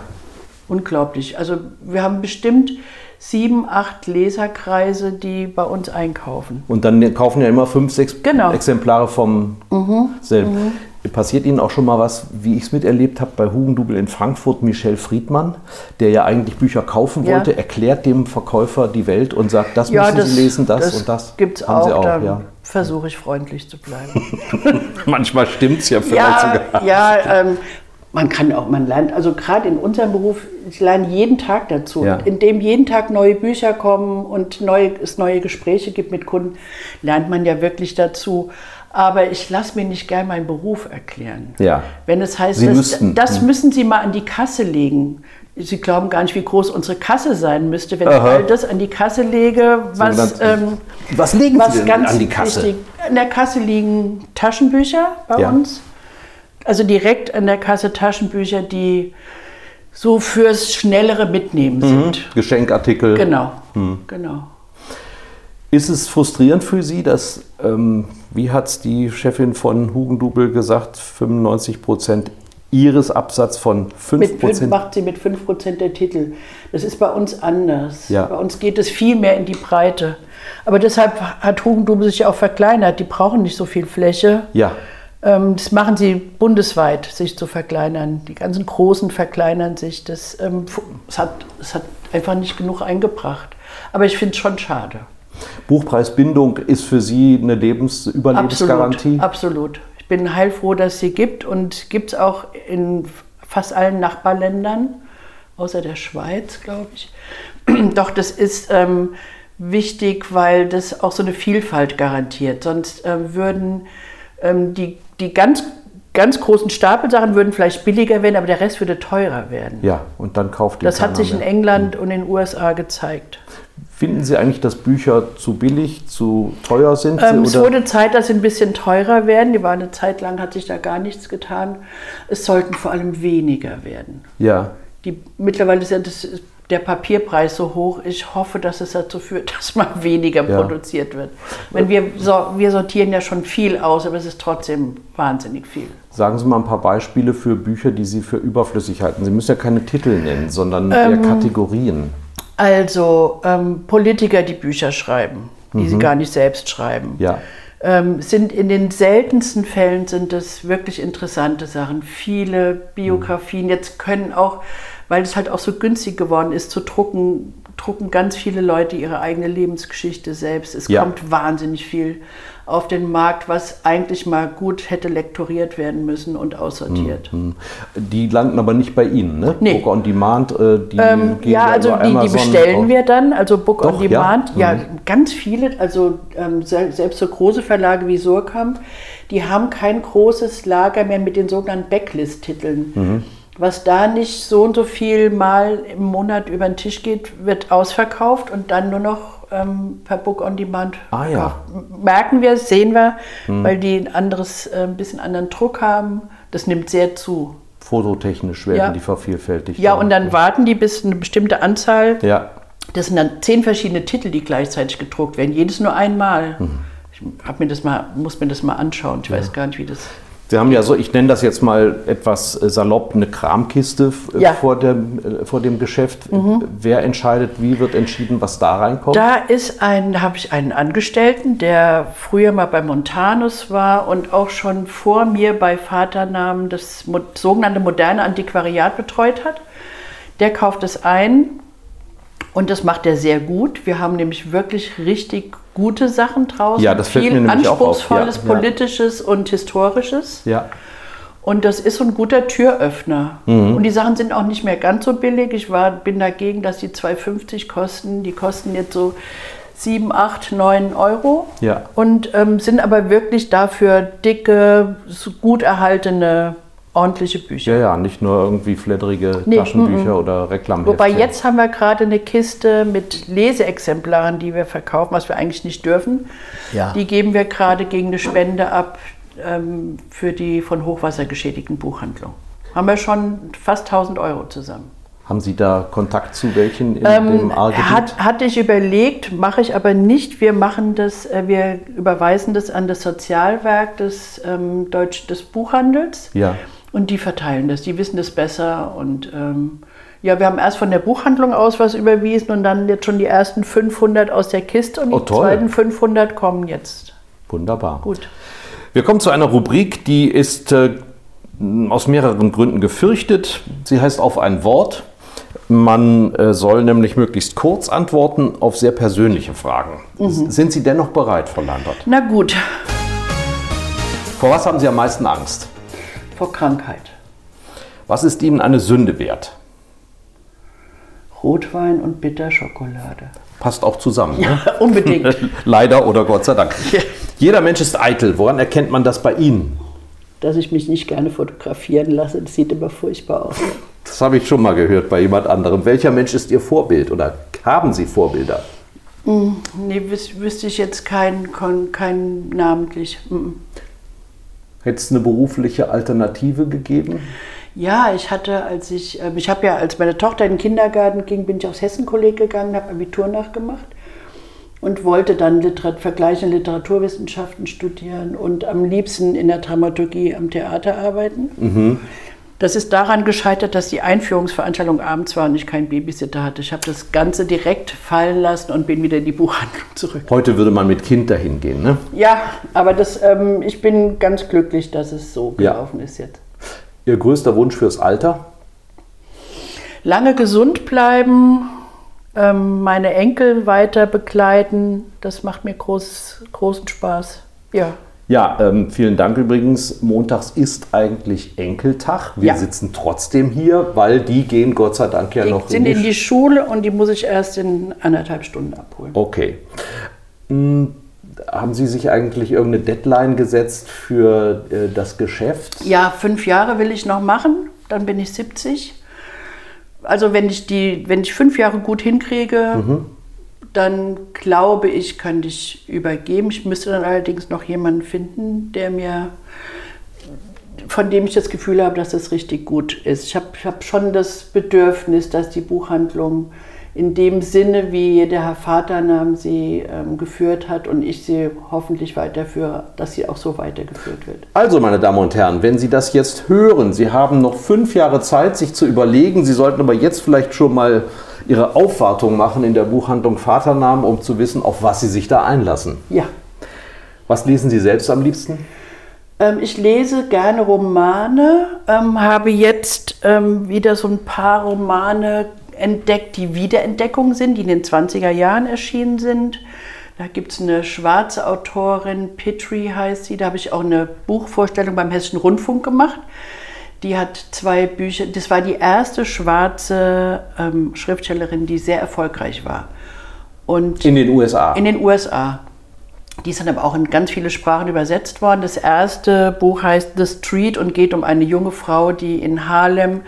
Speaker 4: Unglaublich. Also wir haben bestimmt sieben, acht Leserkreise, die bei uns einkaufen.
Speaker 3: und dann kaufen ja immer fünf, sechs
Speaker 4: Genau. Mhm.
Speaker 3: Exemplare vom selben. Passiert Ihnen auch schon mal was, wie ich es miterlebt habe bei Hugendubel in Frankfurt, Michel Friedmann, der ja eigentlich Bücher kaufen
Speaker 4: Ja.
Speaker 3: wollte, erklärt dem Verkäufer die Welt und sagt, das müssen Sie lesen, das, und das.
Speaker 4: gibt es auch.
Speaker 3: Auch ja.
Speaker 4: versuche ich freundlich zu bleiben. <laughs>
Speaker 3: Manchmal stimmt es ja vielleicht
Speaker 4: ja,
Speaker 3: sogar.
Speaker 4: ja ähm, man kann auch, man lernt, also gerade in unserem Beruf, ich lerne jeden Tag dazu.
Speaker 3: Ja.
Speaker 4: Indem jeden Tag neue Bücher kommen und neue, es neue Gespräche gibt mit Kunden, lernt man ja wirklich dazu. Aber ich lasse mir nicht gern meinen Beruf erklären.
Speaker 3: Ja.
Speaker 4: Wenn es heißt,
Speaker 3: Sie
Speaker 4: das,
Speaker 3: müssten.
Speaker 4: das
Speaker 3: Hm.
Speaker 4: müssen Sie mal an die Kasse legen. Sie glauben gar nicht, wie groß unsere Kasse sein müsste, wenn ich
Speaker 3: Aha.
Speaker 4: all das an die Kasse lege, was, ähm,
Speaker 3: Was legen
Speaker 4: was
Speaker 3: Sie denn
Speaker 4: ganz
Speaker 3: an die Kasse?
Speaker 4: wichtig. An der Kasse liegen Taschenbücher bei
Speaker 3: Ja.
Speaker 4: uns. Also direkt an der Kasse Taschenbücher, die so fürs schnellere Mitnehmen sind.
Speaker 3: Geschenkartikel.
Speaker 4: Genau,
Speaker 3: Hm.
Speaker 4: genau.
Speaker 3: Ist es frustrierend für Sie, dass, ähm, wie hat es die Chefin von Hugendubel gesagt, 95 Prozent Ihres Absatz von 5
Speaker 4: Mit fünf,
Speaker 3: Prozent?
Speaker 4: macht sie mit 5% der Titel. Das ist bei uns anders.
Speaker 3: Ja.
Speaker 4: Bei uns geht es viel mehr in die Breite. Aber deshalb hat Hugendubel sich auch verkleinert. Die brauchen nicht so viel Fläche.
Speaker 3: Ja,
Speaker 4: Ähm, Das machen sie bundesweit, sich zu verkleinern. Die ganzen Großen verkleinern sich. Das, ähm, es, hat, es hat einfach nicht genug eingebracht. Aber ich finde es schon schade.
Speaker 3: Buchpreisbindung ist für Sie eine Lebens Überlebensgarantie.
Speaker 4: Absolut. Ich bin heilfroh, dass sie gibt und gibt es auch in fast allen Nachbarländern, außer der Schweiz, glaube ich. <clears throat> Doch das ist ähm, wichtig, weil das auch so eine Vielfalt garantiert. Sonst ähm, würden ähm, die, die ganz, ganz großen Stapelsachen würden vielleicht billiger werden, aber der Rest würde teurer werden.
Speaker 3: Ja, und dann kauft die
Speaker 4: Das hat sich in. England und in den USA gezeigt.
Speaker 3: Finden Sie eigentlich, dass Bücher zu billig, zu teuer sind?
Speaker 4: Ähm, es wurde Zeit, dass sie ein bisschen teurer werden. Die war eine Zeit lang, hat sich da gar nichts getan. Es sollten vor allem weniger werden.
Speaker 3: Ja,
Speaker 4: Die, mittlerweile ist ja das der Papierpreis so hoch. Ich hoffe, dass es dazu führt, <laughs> dass mal weniger
Speaker 3: Ja.
Speaker 4: produziert wird. Wenn wir, so, wir sortieren ja schon viel aus, aber es ist trotzdem wahnsinnig viel.
Speaker 3: Sagen Sie mal ein paar Beispiele für Bücher, die Sie für überflüssig halten. Sie müssen ja keine Titel nennen, sondern eher
Speaker 4: Ähm,
Speaker 3: Kategorien.
Speaker 4: Also ähm, Politiker, die Bücher schreiben, die sie gar nicht selbst schreiben.
Speaker 3: Ja.
Speaker 4: ähm, sind in den seltensten Fällen sind es wirklich interessante Sachen. Viele Biografien jetzt können auch, weil es halt auch so günstig geworden ist zu drucken, drucken ganz viele Leute ihre eigene Lebensgeschichte selbst. Es
Speaker 3: Ja.
Speaker 4: kommt wahnsinnig viel auf den Markt, was eigentlich mal gut hätte lektoriert werden müssen und aussortiert.
Speaker 3: Die landen aber nicht bei Ihnen, ne?
Speaker 4: Nee.
Speaker 3: Book on Demand, äh, die
Speaker 4: Ähm,
Speaker 3: gehen
Speaker 4: ja, also die, die bestellen wir dann, also Book
Speaker 3: Doch,
Speaker 4: on
Speaker 3: ja.
Speaker 4: Demand. Ja,
Speaker 3: Mhm.
Speaker 4: ganz viele, also ähm, sel- selbst so große Verlage wie Surkamp, die haben kein großes Lager mehr mit den sogenannten Backlist-Titeln.
Speaker 3: Mhm.
Speaker 4: Was da nicht so und so viel mal im Monat über den Tisch geht, wird ausverkauft und dann nur noch ähm, per Book on Demand
Speaker 3: Ah, ja.
Speaker 4: Merken wir, sehen wir, weil die ein anderes, äh, ein bisschen anderen Druck haben. Das nimmt sehr zu.
Speaker 3: Fototechnisch werden
Speaker 4: Ja.
Speaker 3: die vervielfältigt.
Speaker 4: Ja, und dann warten die bis eine bestimmte Anzahl
Speaker 3: Ja,
Speaker 4: das sind dann zehn verschiedene Titel, die gleichzeitig gedruckt werden. Jedes nur einmal.
Speaker 3: Mhm.
Speaker 4: Ich hab mir das mal, muss mir das mal anschauen. Ich weiß gar nicht, wie das.
Speaker 3: Sie haben ja so, ich nenne das jetzt mal etwas äh, salopp, eine Kramkiste äh,
Speaker 4: Ja. Mhm.
Speaker 3: vor, dem, äh, vor dem Geschäft. Wer entscheidet, wie wird entschieden, was da reinkommt?
Speaker 4: Da ist ein, habe ich einen Angestellten, der früher mal bei Montanus war und auch schon vor mir bei Vaternamen das sogenannte moderne Antiquariat betreut hat. Der kauft es ein und das macht er sehr gut. Wir haben nämlich wirklich richtig gute Sachen draußen.
Speaker 3: Ja, das fällt
Speaker 4: Viel
Speaker 3: mir nämlich auch auf.
Speaker 4: anspruchsvolles,
Speaker 3: Ja, ja.
Speaker 4: politisches und historisches.
Speaker 3: ja.
Speaker 4: Und das ist so ein guter Türöffner.
Speaker 3: Mhm.
Speaker 4: Und die Sachen sind auch nicht mehr ganz so billig. Ich war, bin dagegen, dass die 2,50 kosten. Die kosten jetzt so 7, 8, 9 Euro.
Speaker 3: Ja.
Speaker 4: Und ähm, sind aber wirklich dafür dicke, gut erhaltene, ordentliche Bücher.
Speaker 3: Ja, ja, nicht nur irgendwie fledderige
Speaker 4: Nee,
Speaker 3: Taschenbücher oder Reklamheftchen.
Speaker 4: Wobei jetzt haben wir gerade eine Kiste mit Leseexemplaren, die wir verkaufen, was wir eigentlich nicht dürfen.
Speaker 3: Ja.
Speaker 4: Die geben wir gerade gegen eine Spende ab ähm, für die von Hochwasser geschädigten Buchhandlung. Haben wir schon fast 1000 Euro zusammen.
Speaker 3: Haben Sie da Kontakt zu welchen in
Speaker 4: Ähm,
Speaker 3: dem A-Gebiet?
Speaker 4: hat, hatte ich überlegt, mache ich aber nicht. Wir machen das, äh, wir überweisen das an das Sozialwerk des, ähm, Deutsch, des Buchhandels.
Speaker 3: Ja.
Speaker 4: Und die verteilen das, die wissen das besser. Und ähm, ja, wir haben erst von der Buchhandlung aus was überwiesen und dann jetzt schon die ersten 500 aus der Kiste und
Speaker 3: Oh,
Speaker 4: die
Speaker 3: toll.
Speaker 4: zweiten 500 kommen jetzt.
Speaker 3: Wunderbar.
Speaker 4: Gut.
Speaker 3: Wir kommen zu einer Rubrik, die ist äh, aus mehreren Gründen gefürchtet. Sie heißt auf ein Wort. Man äh, soll nämlich möglichst kurz antworten auf sehr persönliche Fragen.
Speaker 4: Mhm.
Speaker 3: Sind Sie dennoch bereit, Frau Landert?
Speaker 4: Na gut,
Speaker 3: Vor was haben Sie am meisten Angst?
Speaker 4: Vor Krankheit.
Speaker 3: Was ist Ihnen eine Sünde wert?
Speaker 4: Rotwein und Bitterschokolade.
Speaker 3: Passt auch zusammen. Ne? <laughs>
Speaker 4: Unbedingt. <laughs>
Speaker 3: Leider oder Gott sei Dank. Jeder Mensch ist eitel. Woran erkennt man das bei Ihnen?
Speaker 4: Dass ich mich nicht gerne fotografieren lasse, das sieht immer furchtbar aus.
Speaker 3: Das habe ich schon mal gehört bei jemand anderem. Welcher Mensch ist Ihr Vorbild oder haben Sie Vorbilder?
Speaker 4: Nee, wüs wüsste ich jetzt keinen kein, kein namentlich.
Speaker 3: Hätte es eine berufliche Alternative gegeben?
Speaker 4: Ja, ich hatte, als ich, ähm, ich habe ja, als meine Tochter in den Kindergarten ging, bin ich aufs Hessenkolleg gegangen, habe Abitur nachgemacht und wollte dann Literat vergleichende Literaturwissenschaften studieren und am liebsten in der Dramaturgie am Theater arbeiten. Das ist daran gescheitert, dass die Einführungsveranstaltung abends war und ich keinen Babysitter hatte. Ich habe das Ganze direkt fallen lassen und bin wieder in die Buchhandlung zurück.
Speaker 3: Heute würde man mit Kind dahin gehen, ne?
Speaker 4: Ja, aber das, ähm, ich bin ganz glücklich, dass es so
Speaker 3: Ja.
Speaker 4: gelaufen ist jetzt.
Speaker 3: Ihr größter Wunsch fürs Alter?
Speaker 4: lange gesund bleiben, ähm, meine Enkel weiter begleiten, das macht mir groß, großen Spaß. Ja.
Speaker 3: Ja, ähm, vielen Dank übrigens. Montags ist eigentlich Enkeltag. Wir
Speaker 4: Ja.
Speaker 3: sitzen trotzdem hier, weil die gehen Gott sei Dank ja
Speaker 4: Die
Speaker 3: noch
Speaker 4: sind in die
Speaker 3: Sch-
Speaker 4: Schule und die muss ich erst in anderthalb Stunden abholen.
Speaker 3: Okay. Hm, haben Sie sich eigentlich irgendeine Deadline gesetzt für äh, das Geschäft?
Speaker 4: Ja, fünf Jahre will ich noch machen, dann bin ich 70. Also wenn ich die, wenn ich fünf Jahre gut hinkriege, dann glaube ich, könnte ich übergeben. Ich müsste dann allerdings noch jemanden finden, der mir von dem ich das Gefühl habe, dass es richtig gut ist. Ich habe ich hab schon das Bedürfnis, dass die Buchhandlung in dem Sinne, wie der Herr Vaternamen sie ähm, geführt hat und ich sie hoffentlich weiterführe, dass sie auch so weitergeführt wird.
Speaker 3: Also, meine Damen und Herren, wenn Sie das jetzt hören, Sie haben noch fünf Jahre Zeit, sich zu überlegen. Sie sollten aber jetzt vielleicht schon mal Ihre Aufwartung machen in der Buchhandlung Vaternamen, um zu wissen, auf was Sie sich da einlassen.
Speaker 4: Ja.
Speaker 3: Was lesen Sie selbst am liebsten?
Speaker 4: Ähm, ich lese gerne Romane, ähm, habe jetzt ähm, wieder so ein paar Romane entdeckt, die Wiederentdeckungen sind, die in den 20er Jahren erschienen sind. Da gibt es eine schwarze Autorin, Petri heißt sie, da habe ich auch eine Buchvorstellung beim Hessischen Rundfunk gemacht. Die hat zwei Bücher, das war die erste schwarze ähm, Schriftstellerin, die sehr erfolgreich war.
Speaker 3: Und in den USA?
Speaker 4: In den USA. Die ist dann aber auch in ganz viele Sprachen übersetzt worden. Das erste Buch heißt The Street und geht um eine junge Frau, die in Harlem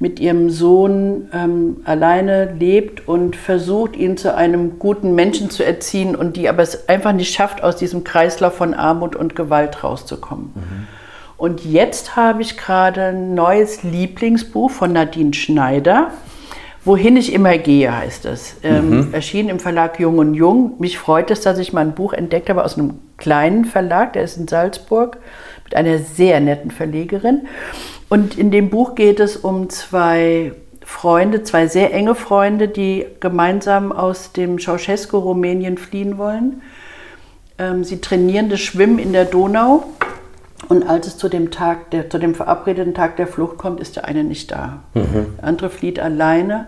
Speaker 4: mit ihrem Sohn ähm, alleine lebt und versucht, ihn zu einem guten Menschen zu erziehen und die aber es einfach nicht schafft, aus diesem Kreislauf von Armut und Gewalt rauszukommen. Mhm. Und jetzt habe ich gerade ein neues Lieblingsbuch von Nadine Schneider. Wohin ich immer gehe, heißt es. Ähm, mhm. Erschien im Verlag Jung und Jung. Mich freut es, dass ich mal ein Buch entdeckt habe aus einem kleinen Verlag, der ist in Salzburg, mit einer sehr netten Verlegerin. Und in dem Buch geht es um zwei Freunde, zwei sehr enge Freunde, die gemeinsam aus dem Ceausescu Rumänien fliehen wollen. Ähm, sie trainieren das Schwimmen in der Donau. Und als es zu dem Tag, der, zu dem verabredeten Tag der Flucht kommt, ist der eine nicht da. Mhm. Der andere flieht alleine.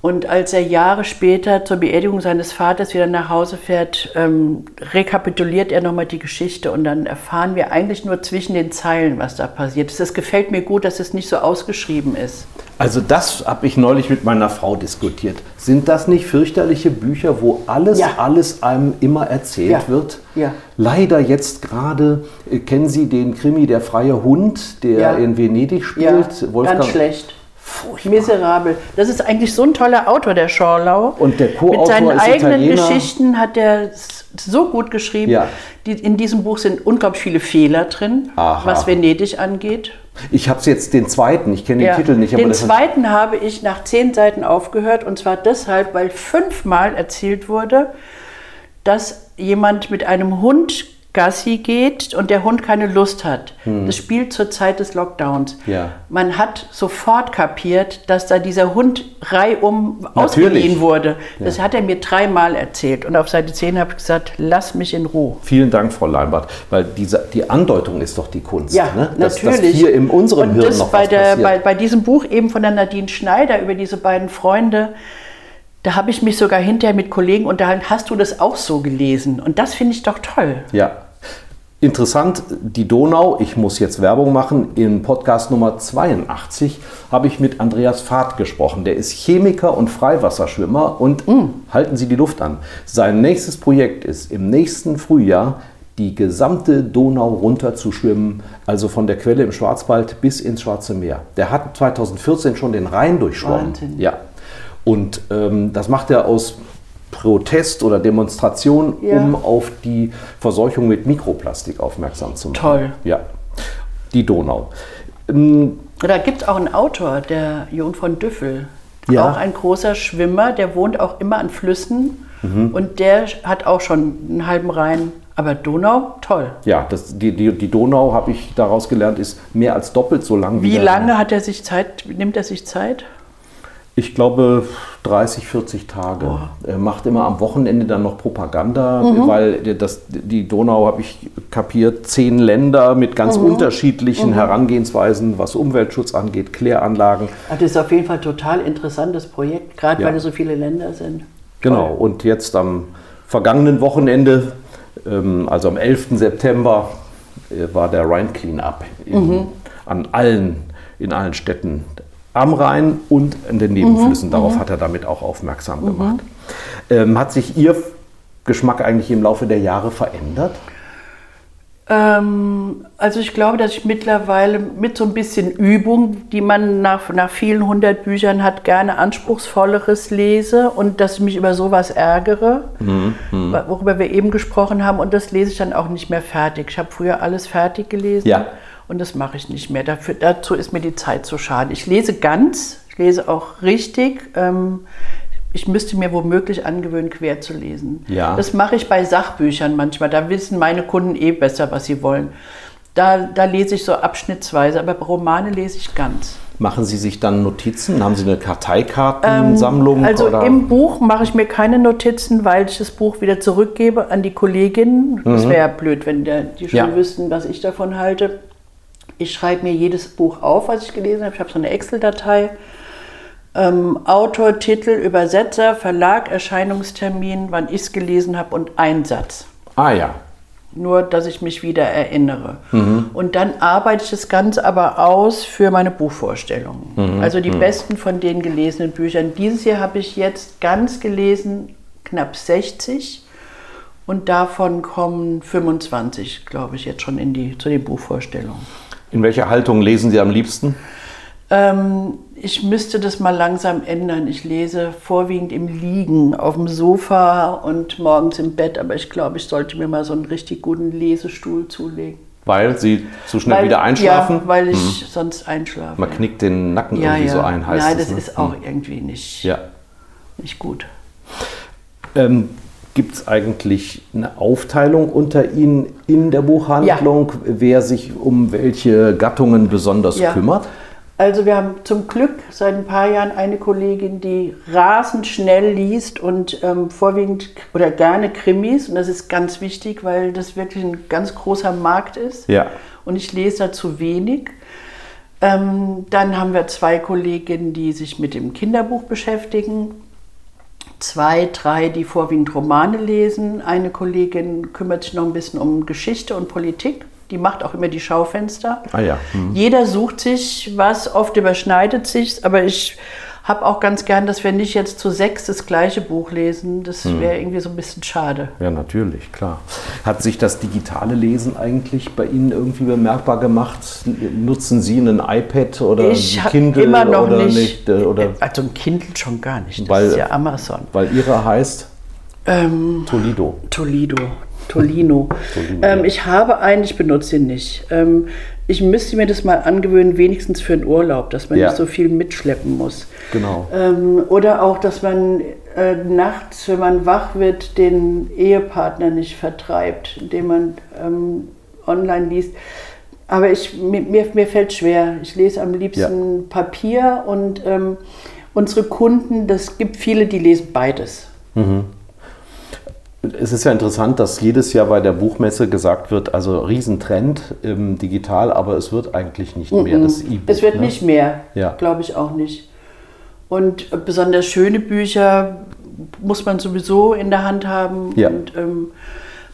Speaker 4: Und als er Jahre später zur Beerdigung seines Vaters wieder nach Hause fährt, ähm, rekapituliert er nochmal die Geschichte und dann erfahren wir eigentlich nur zwischen den Zeilen, was da passiert ist. Das gefällt mir gut, dass es nicht so ausgeschrieben ist.
Speaker 3: Also das habe ich neulich mit meiner Frau diskutiert. Sind das nicht fürchterliche Bücher, wo alles, ja. alles einem immer erzählt ja. wird? Ja. Leider jetzt gerade, äh, kennen Sie den Krimi Der freie Hund, der in Venedig spielt?
Speaker 4: Wolfgang, ganz schlecht. Furchtbar. Miserabel. Das ist eigentlich so ein toller Autor, der Schorlau.
Speaker 3: Und der Co-Autor
Speaker 4: Mit seinen eigenen Italiener. Geschichten hat er so gut geschrieben. Ja. Die, in diesem Buch sind unglaublich viele Fehler drin, Aha. was Venedig angeht.
Speaker 3: Ich habe jetzt den zweiten, ich kenne den ja. Titel nicht.
Speaker 4: den zweiten habe ich nach zehn Seiten aufgehört und zwar deshalb, weil fünfmal erzählt wurde, dass jemand mit einem Hund Gassi geht und der Hund keine Lust hat. Hm. Das spielt zur Zeit des Lockdowns. Ja. Man hat sofort kapiert, dass da dieser Hund reihum ausgeliehen wurde. Das ja. hat er mir dreimal erzählt. Und auf Seite 10 habe ich gesagt, lass mich in Ruhe.
Speaker 3: Vielen Dank, Frau Leinbart. Weil diese, die Andeutung ist doch die Kunst.
Speaker 4: Ja, ne?
Speaker 3: dass,
Speaker 4: natürlich.
Speaker 3: Dass hier in unserem
Speaker 4: und
Speaker 3: Hirn
Speaker 4: das
Speaker 3: noch
Speaker 4: bei,
Speaker 3: was
Speaker 4: der, bei, bei diesem Buch eben von der Nadine Schneider über diese beiden Freunde, da habe ich mich sogar hinterher mit Kollegen unterhalten, hast du das auch so gelesen? Und das finde ich doch toll.
Speaker 3: Ja, Interessant, die Donau, ich muss jetzt Werbung machen, in Podcast Nummer 82 habe ich mit Andreas Fahrt gesprochen. Der ist Chemiker und Freiwasserschwimmer und mm. halten Sie die Luft an. Sein nächstes Projekt ist im nächsten Frühjahr die gesamte Donau runterzuschwimmen, also von der Quelle im Schwarzwald bis ins Schwarze Meer. Der hat 2014 schon den Rhein durchschwommen.
Speaker 4: Wahnsinn.
Speaker 3: Ja. Und ähm, das macht er aus Protest oder Demonstration, ja. um auf die Verseuchung mit Mikroplastik aufmerksam zu machen.
Speaker 4: Toll.
Speaker 3: Ja, die Donau. Ähm,
Speaker 4: da gibt es auch einen Autor, der Jon von Düffel. Ja. Auch ein großer Schwimmer, der wohnt auch immer an Flüssen mhm. und der hat auch schon einen halben Rhein. Aber Donau, toll.
Speaker 3: Ja, das, die, die, die Donau, habe ich daraus gelernt, ist mehr als doppelt so lang
Speaker 4: wie. Wie lange hat er sich Zeit, nimmt er sich Zeit?
Speaker 3: Ich glaube 30, 40 Tage. Oh. Er macht immer am Wochenende dann noch Propaganda, mhm. weil das, die Donau, habe ich kapiert, zehn Länder mit ganz mhm. unterschiedlichen mhm. Herangehensweisen, was Umweltschutz angeht, Kläranlagen.
Speaker 4: Das ist auf jeden Fall ein total interessantes Projekt, gerade ja. weil es so viele Länder sind.
Speaker 3: Genau, und jetzt am vergangenen Wochenende, ähm, also am 11. September, äh, war der Rhine Cleanup mhm. an allen, in allen Städten am Rhein und in den Nebenflüssen. Mhm, Darauf mhm. hat er damit auch aufmerksam gemacht. Ähm, hat sich Ihr Geschmack eigentlich im Laufe der Jahre verändert?
Speaker 4: Ähm, also ich glaube, dass ich mittlerweile mit so ein bisschen Übung, die man nach, nach vielen hundert Büchern hat, gerne anspruchsvolleres lese und dass ich mich über sowas ärgere, mhm, mhm. worüber wir eben gesprochen haben. Und das lese ich dann auch nicht mehr fertig. Ich habe früher alles fertig gelesen. Ja. Und das mache ich nicht mehr. Dafür, dazu ist mir die Zeit zu schade. Ich lese ganz, ich lese auch richtig. Ähm, ich müsste mir womöglich angewöhnen, quer zu lesen.
Speaker 3: Ja.
Speaker 4: Das mache ich bei Sachbüchern manchmal. Da wissen meine Kunden eh besser, was sie wollen. Da, da lese ich so abschnittsweise, aber Romane lese ich ganz.
Speaker 3: Machen Sie sich dann Notizen? Haben Sie eine Karteikartensammlung?
Speaker 4: Also
Speaker 3: oder?
Speaker 4: im Buch mache ich mir keine Notizen, weil ich das Buch wieder zurückgebe an die Kollegin. Das wäre ja blöd, wenn die schon
Speaker 3: Ja.
Speaker 4: wüssten, was ich davon halte. Ich schreibe mir jedes Buch auf, was ich gelesen habe. Ich habe so eine Excel-Datei. Ähm, Autor, Titel, Übersetzer, Verlag, Erscheinungstermin, wann ich es gelesen habe und ein Satz.
Speaker 3: ah ja,
Speaker 4: Nur, dass ich mich wieder erinnere. Und dann arbeite ich das Ganze aber aus für meine Buchvorstellungen. Also die besten von den gelesenen Büchern. Dieses Jahr habe ich jetzt ganz gelesen, knapp 60. Und davon kommen 25, glaube ich, jetzt schon in die, zu den Buchvorstellungen.
Speaker 3: In welcher Haltung lesen Sie am liebsten?
Speaker 4: Ähm, ich müsste das mal langsam ändern. Ich lese vorwiegend im Liegen, auf dem Sofa und morgens im Bett. Aber ich glaube, ich sollte mir mal so einen richtig guten Lesestuhl zulegen.
Speaker 3: Weil Sie zu schnell wieder einschlafen?
Speaker 4: Ja, weil ich sonst einschlafe.
Speaker 3: Man knickt den Nacken
Speaker 4: ja,
Speaker 3: irgendwie
Speaker 4: ja.
Speaker 3: so ein, heißt
Speaker 4: Nein,
Speaker 3: es.
Speaker 4: das
Speaker 3: ne?
Speaker 4: ist auch irgendwie nicht,
Speaker 3: Ja.
Speaker 4: nicht gut.
Speaker 3: Ähm, Gibt es eigentlich eine Aufteilung unter Ihnen in der Buchhandlung, wer sich um welche Gattungen besonders
Speaker 4: Ja.
Speaker 3: kümmert?
Speaker 4: Also wir haben zum Glück seit ein paar Jahren eine Kollegin, die rasend schnell liest und ähm, vorwiegend oder gerne Krimis. Und das ist ganz wichtig, weil das wirklich ein ganz großer Markt ist.
Speaker 3: Ja.
Speaker 4: Und ich lese da zu wenig. Ähm, dann haben wir zwei Kolleginnen, die sich mit dem Kinderbuch beschäftigen. Zwei, drei, die vorwiegend Romane lesen. Eine Kollegin kümmert sich noch ein bisschen um Geschichte und Politik. Die macht auch immer die Schaufenster.
Speaker 3: Ah ja. Hm.
Speaker 4: Jeder sucht sich was, oft überschneidet sich, aber ich habe auch ganz gern, dass wir nicht jetzt zu sechs das gleiche Buch lesen. Das
Speaker 3: Hm.
Speaker 4: wäre irgendwie so ein bisschen schade.
Speaker 3: Ja, natürlich, klar. Hat sich das digitale Lesen eigentlich bei Ihnen irgendwie bemerkbar gemacht? Nutzen Sie ein iPad oder
Speaker 4: ich
Speaker 3: ein Kindle
Speaker 4: immer noch
Speaker 3: oder
Speaker 4: nicht,
Speaker 3: äh, Oder,
Speaker 4: also ein Kindle schon gar nicht. Das
Speaker 3: Weil-
Speaker 4: ist ja Amazon.
Speaker 3: weil Ihre heißt
Speaker 4: Ähm,
Speaker 3: Toledo.
Speaker 4: Toledo. Tolino. <laughs> ähm, ich habe einen, ich benutze ihn nicht. Ähm, ich müsste mir das mal angewöhnen, wenigstens für einen Urlaub, dass man
Speaker 3: Ja.
Speaker 4: nicht so viel mitschleppen muss.
Speaker 3: Genau.
Speaker 4: Ähm, oder auch, dass man äh, nachts, wenn man wach wird, den Ehepartner nicht vertreibt, indem man ähm, online liest. Aber ich, mir, mir, mir fällt schwer. Ich lese am liebsten Papier und ähm, unsere Kunden, das gibt viele, die lesen beides.
Speaker 3: Es ist ja interessant, dass jedes Jahr bei der Buchmesse gesagt wird, also Riesentrend im Digital, aber es wird eigentlich nicht mehr das E-Book.
Speaker 4: Es wird
Speaker 3: ne?
Speaker 4: nicht mehr,
Speaker 3: Ja.
Speaker 4: glaube ich auch nicht. Und besonders schöne Bücher muss man sowieso in der Hand haben.
Speaker 3: Ja.
Speaker 4: Und ähm,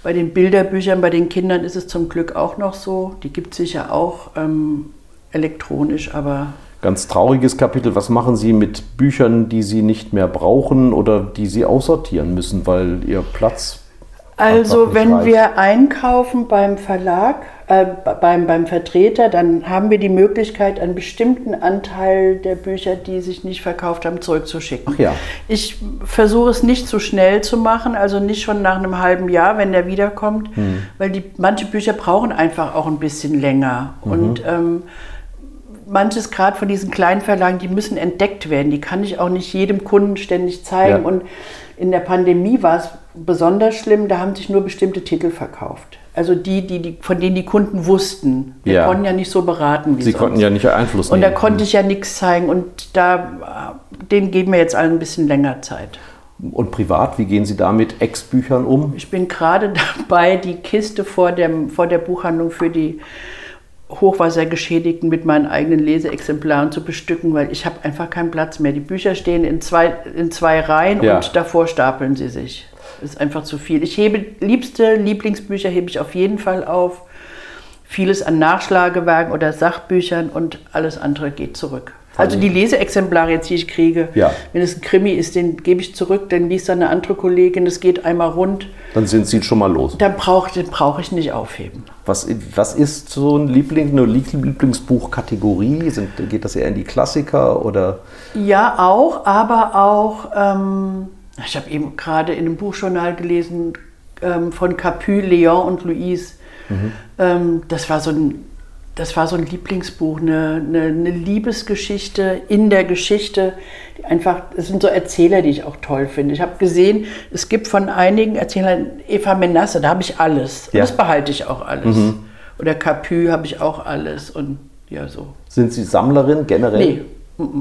Speaker 4: bei den Bilderbüchern, bei den Kindern ist es zum Glück auch noch so. Die gibt es sicher auch ähm, elektronisch, aber
Speaker 3: Ganz trauriges Kapitel. Was machen Sie mit Büchern, die Sie nicht mehr brauchen oder die Sie aussortieren müssen, weil Ihr Platz.
Speaker 4: Also wenn
Speaker 3: reicht?
Speaker 4: wir einkaufen beim Verlag, äh, beim, beim Vertreter, dann haben wir die Möglichkeit, einen bestimmten Anteil der Bücher, die sich nicht verkauft haben, zurückzuschicken.
Speaker 3: Ach ja.
Speaker 4: Ich versuche es nicht zu schnell zu machen, also nicht schon nach einem halben Jahr, wenn der wiederkommt, weil die, manche Bücher brauchen einfach auch ein bisschen länger. Und ähm, manches gerade von diesen kleinen Verlagen, die müssen entdeckt werden. Die kann ich auch nicht jedem Kunden ständig zeigen.
Speaker 3: Ja.
Speaker 4: Und in der Pandemie war es besonders schlimm, da haben sich nur bestimmte Titel verkauft. Also die, die, die von denen die Kunden wussten. Wir
Speaker 3: Ja.
Speaker 4: konnten ja nicht so beraten wie
Speaker 3: Sie
Speaker 4: sonst.
Speaker 3: konnten ja nicht Einfluss
Speaker 4: Und da
Speaker 3: nehmen.
Speaker 4: konnte ich ja nichts zeigen. Und da, denen geben wir jetzt allen ein bisschen länger Zeit.
Speaker 3: Und privat, wie gehen Sie da mit Ex-Büchern um?
Speaker 4: Ich bin gerade <laughs> dabei, die Kiste vor, dem, vor der Buchhandlung für die Hochwassergeschädigten mit meinen eigenen Leseexemplaren zu bestücken, weil ich habe einfach keinen Platz mehr. Die Bücher stehen in zwei, in zwei Reihen
Speaker 3: Ja.
Speaker 4: und davor stapeln sie sich. Das ist einfach zu viel. Ich hebe liebste Lieblingsbücher hebe ich auf jeden Fall auf. Vieles an Nachschlagewerken oder Sachbüchern und alles andere geht zurück. Also die Leseexemplare jetzt, die ich kriege,
Speaker 3: Ja.
Speaker 4: wenn es ein Krimi ist, den gebe ich zurück, dann liest dann eine andere Kollegin, das geht einmal rund.
Speaker 3: Dann sind Sie schon mal los.
Speaker 4: Dann brauche den brauche ich nicht aufheben.
Speaker 3: Was, was ist so ein Liebling, eine Lieblingsbuchkategorie? Geht das eher in die Klassiker oder?
Speaker 4: Ja, auch, aber auch, ähm, ich habe eben gerade in einem Buchjournal gelesen ähm, von Capu, Leon und Louise. Ähm, das war so ein das war so ein Lieblingsbuch, eine, eine, eine Liebesgeschichte in der Geschichte. Einfach, das sind so Erzähler, die ich auch toll finde. Ich habe gesehen, es gibt von einigen Erzählern Eva Menasse, da habe ich alles. Und
Speaker 3: Ja.
Speaker 4: das behalte ich auch alles. Oder Capu habe ich auch alles. Und ja, so.
Speaker 3: Sind Sie Sammlerin generell?
Speaker 4: Nee.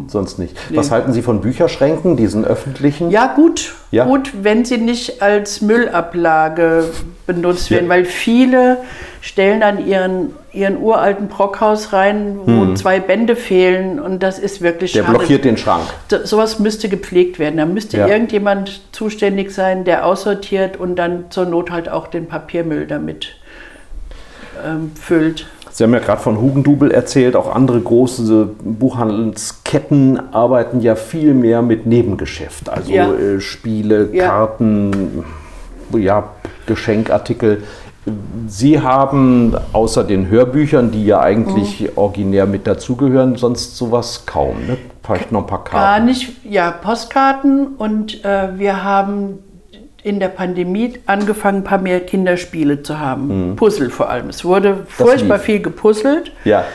Speaker 3: Sonst nicht. Was halten Sie von Bücherschränken, diesen öffentlichen?
Speaker 4: Ja, gut.
Speaker 3: Ja.
Speaker 4: Gut, wenn sie nicht als Müllablage benutzt
Speaker 3: Ja.
Speaker 4: werden, weil viele stellen dann ihren, ihren uralten Brockhaus rein, wo zwei Bände fehlen und das ist wirklich
Speaker 3: Hm. Der
Speaker 4: schade.
Speaker 3: blockiert den Schrank.
Speaker 4: So- Sowas müsste gepflegt werden. Da müsste
Speaker 3: Ja.
Speaker 4: irgendjemand zuständig sein, der aussortiert und dann zur Not halt auch den Papiermüll damit ähm, füllt.
Speaker 3: Sie haben ja gerade von Hugendubel erzählt, auch andere große Buchhandelsketten arbeiten ja viel mehr mit Nebengeschäft. Also
Speaker 4: Ja.
Speaker 3: äh, Spiele,
Speaker 4: Ja.
Speaker 3: Karten, ja, Geschenkartikel. Sie haben außer den Hörbüchern, die ja eigentlich
Speaker 4: Mhm.
Speaker 3: originär mit dazugehören, sonst sowas kaum. Ne? Vielleicht noch ein paar
Speaker 4: Gar
Speaker 3: Karten.
Speaker 4: nicht, ja, Postkarten und äh, wir haben in der Pandemie angefangen, ein paar mehr Kinderspiele zu haben. Puzzle vor allem. Es wurde furchtbar
Speaker 3: lief.
Speaker 4: viel gepuzzelt.
Speaker 3: Ja.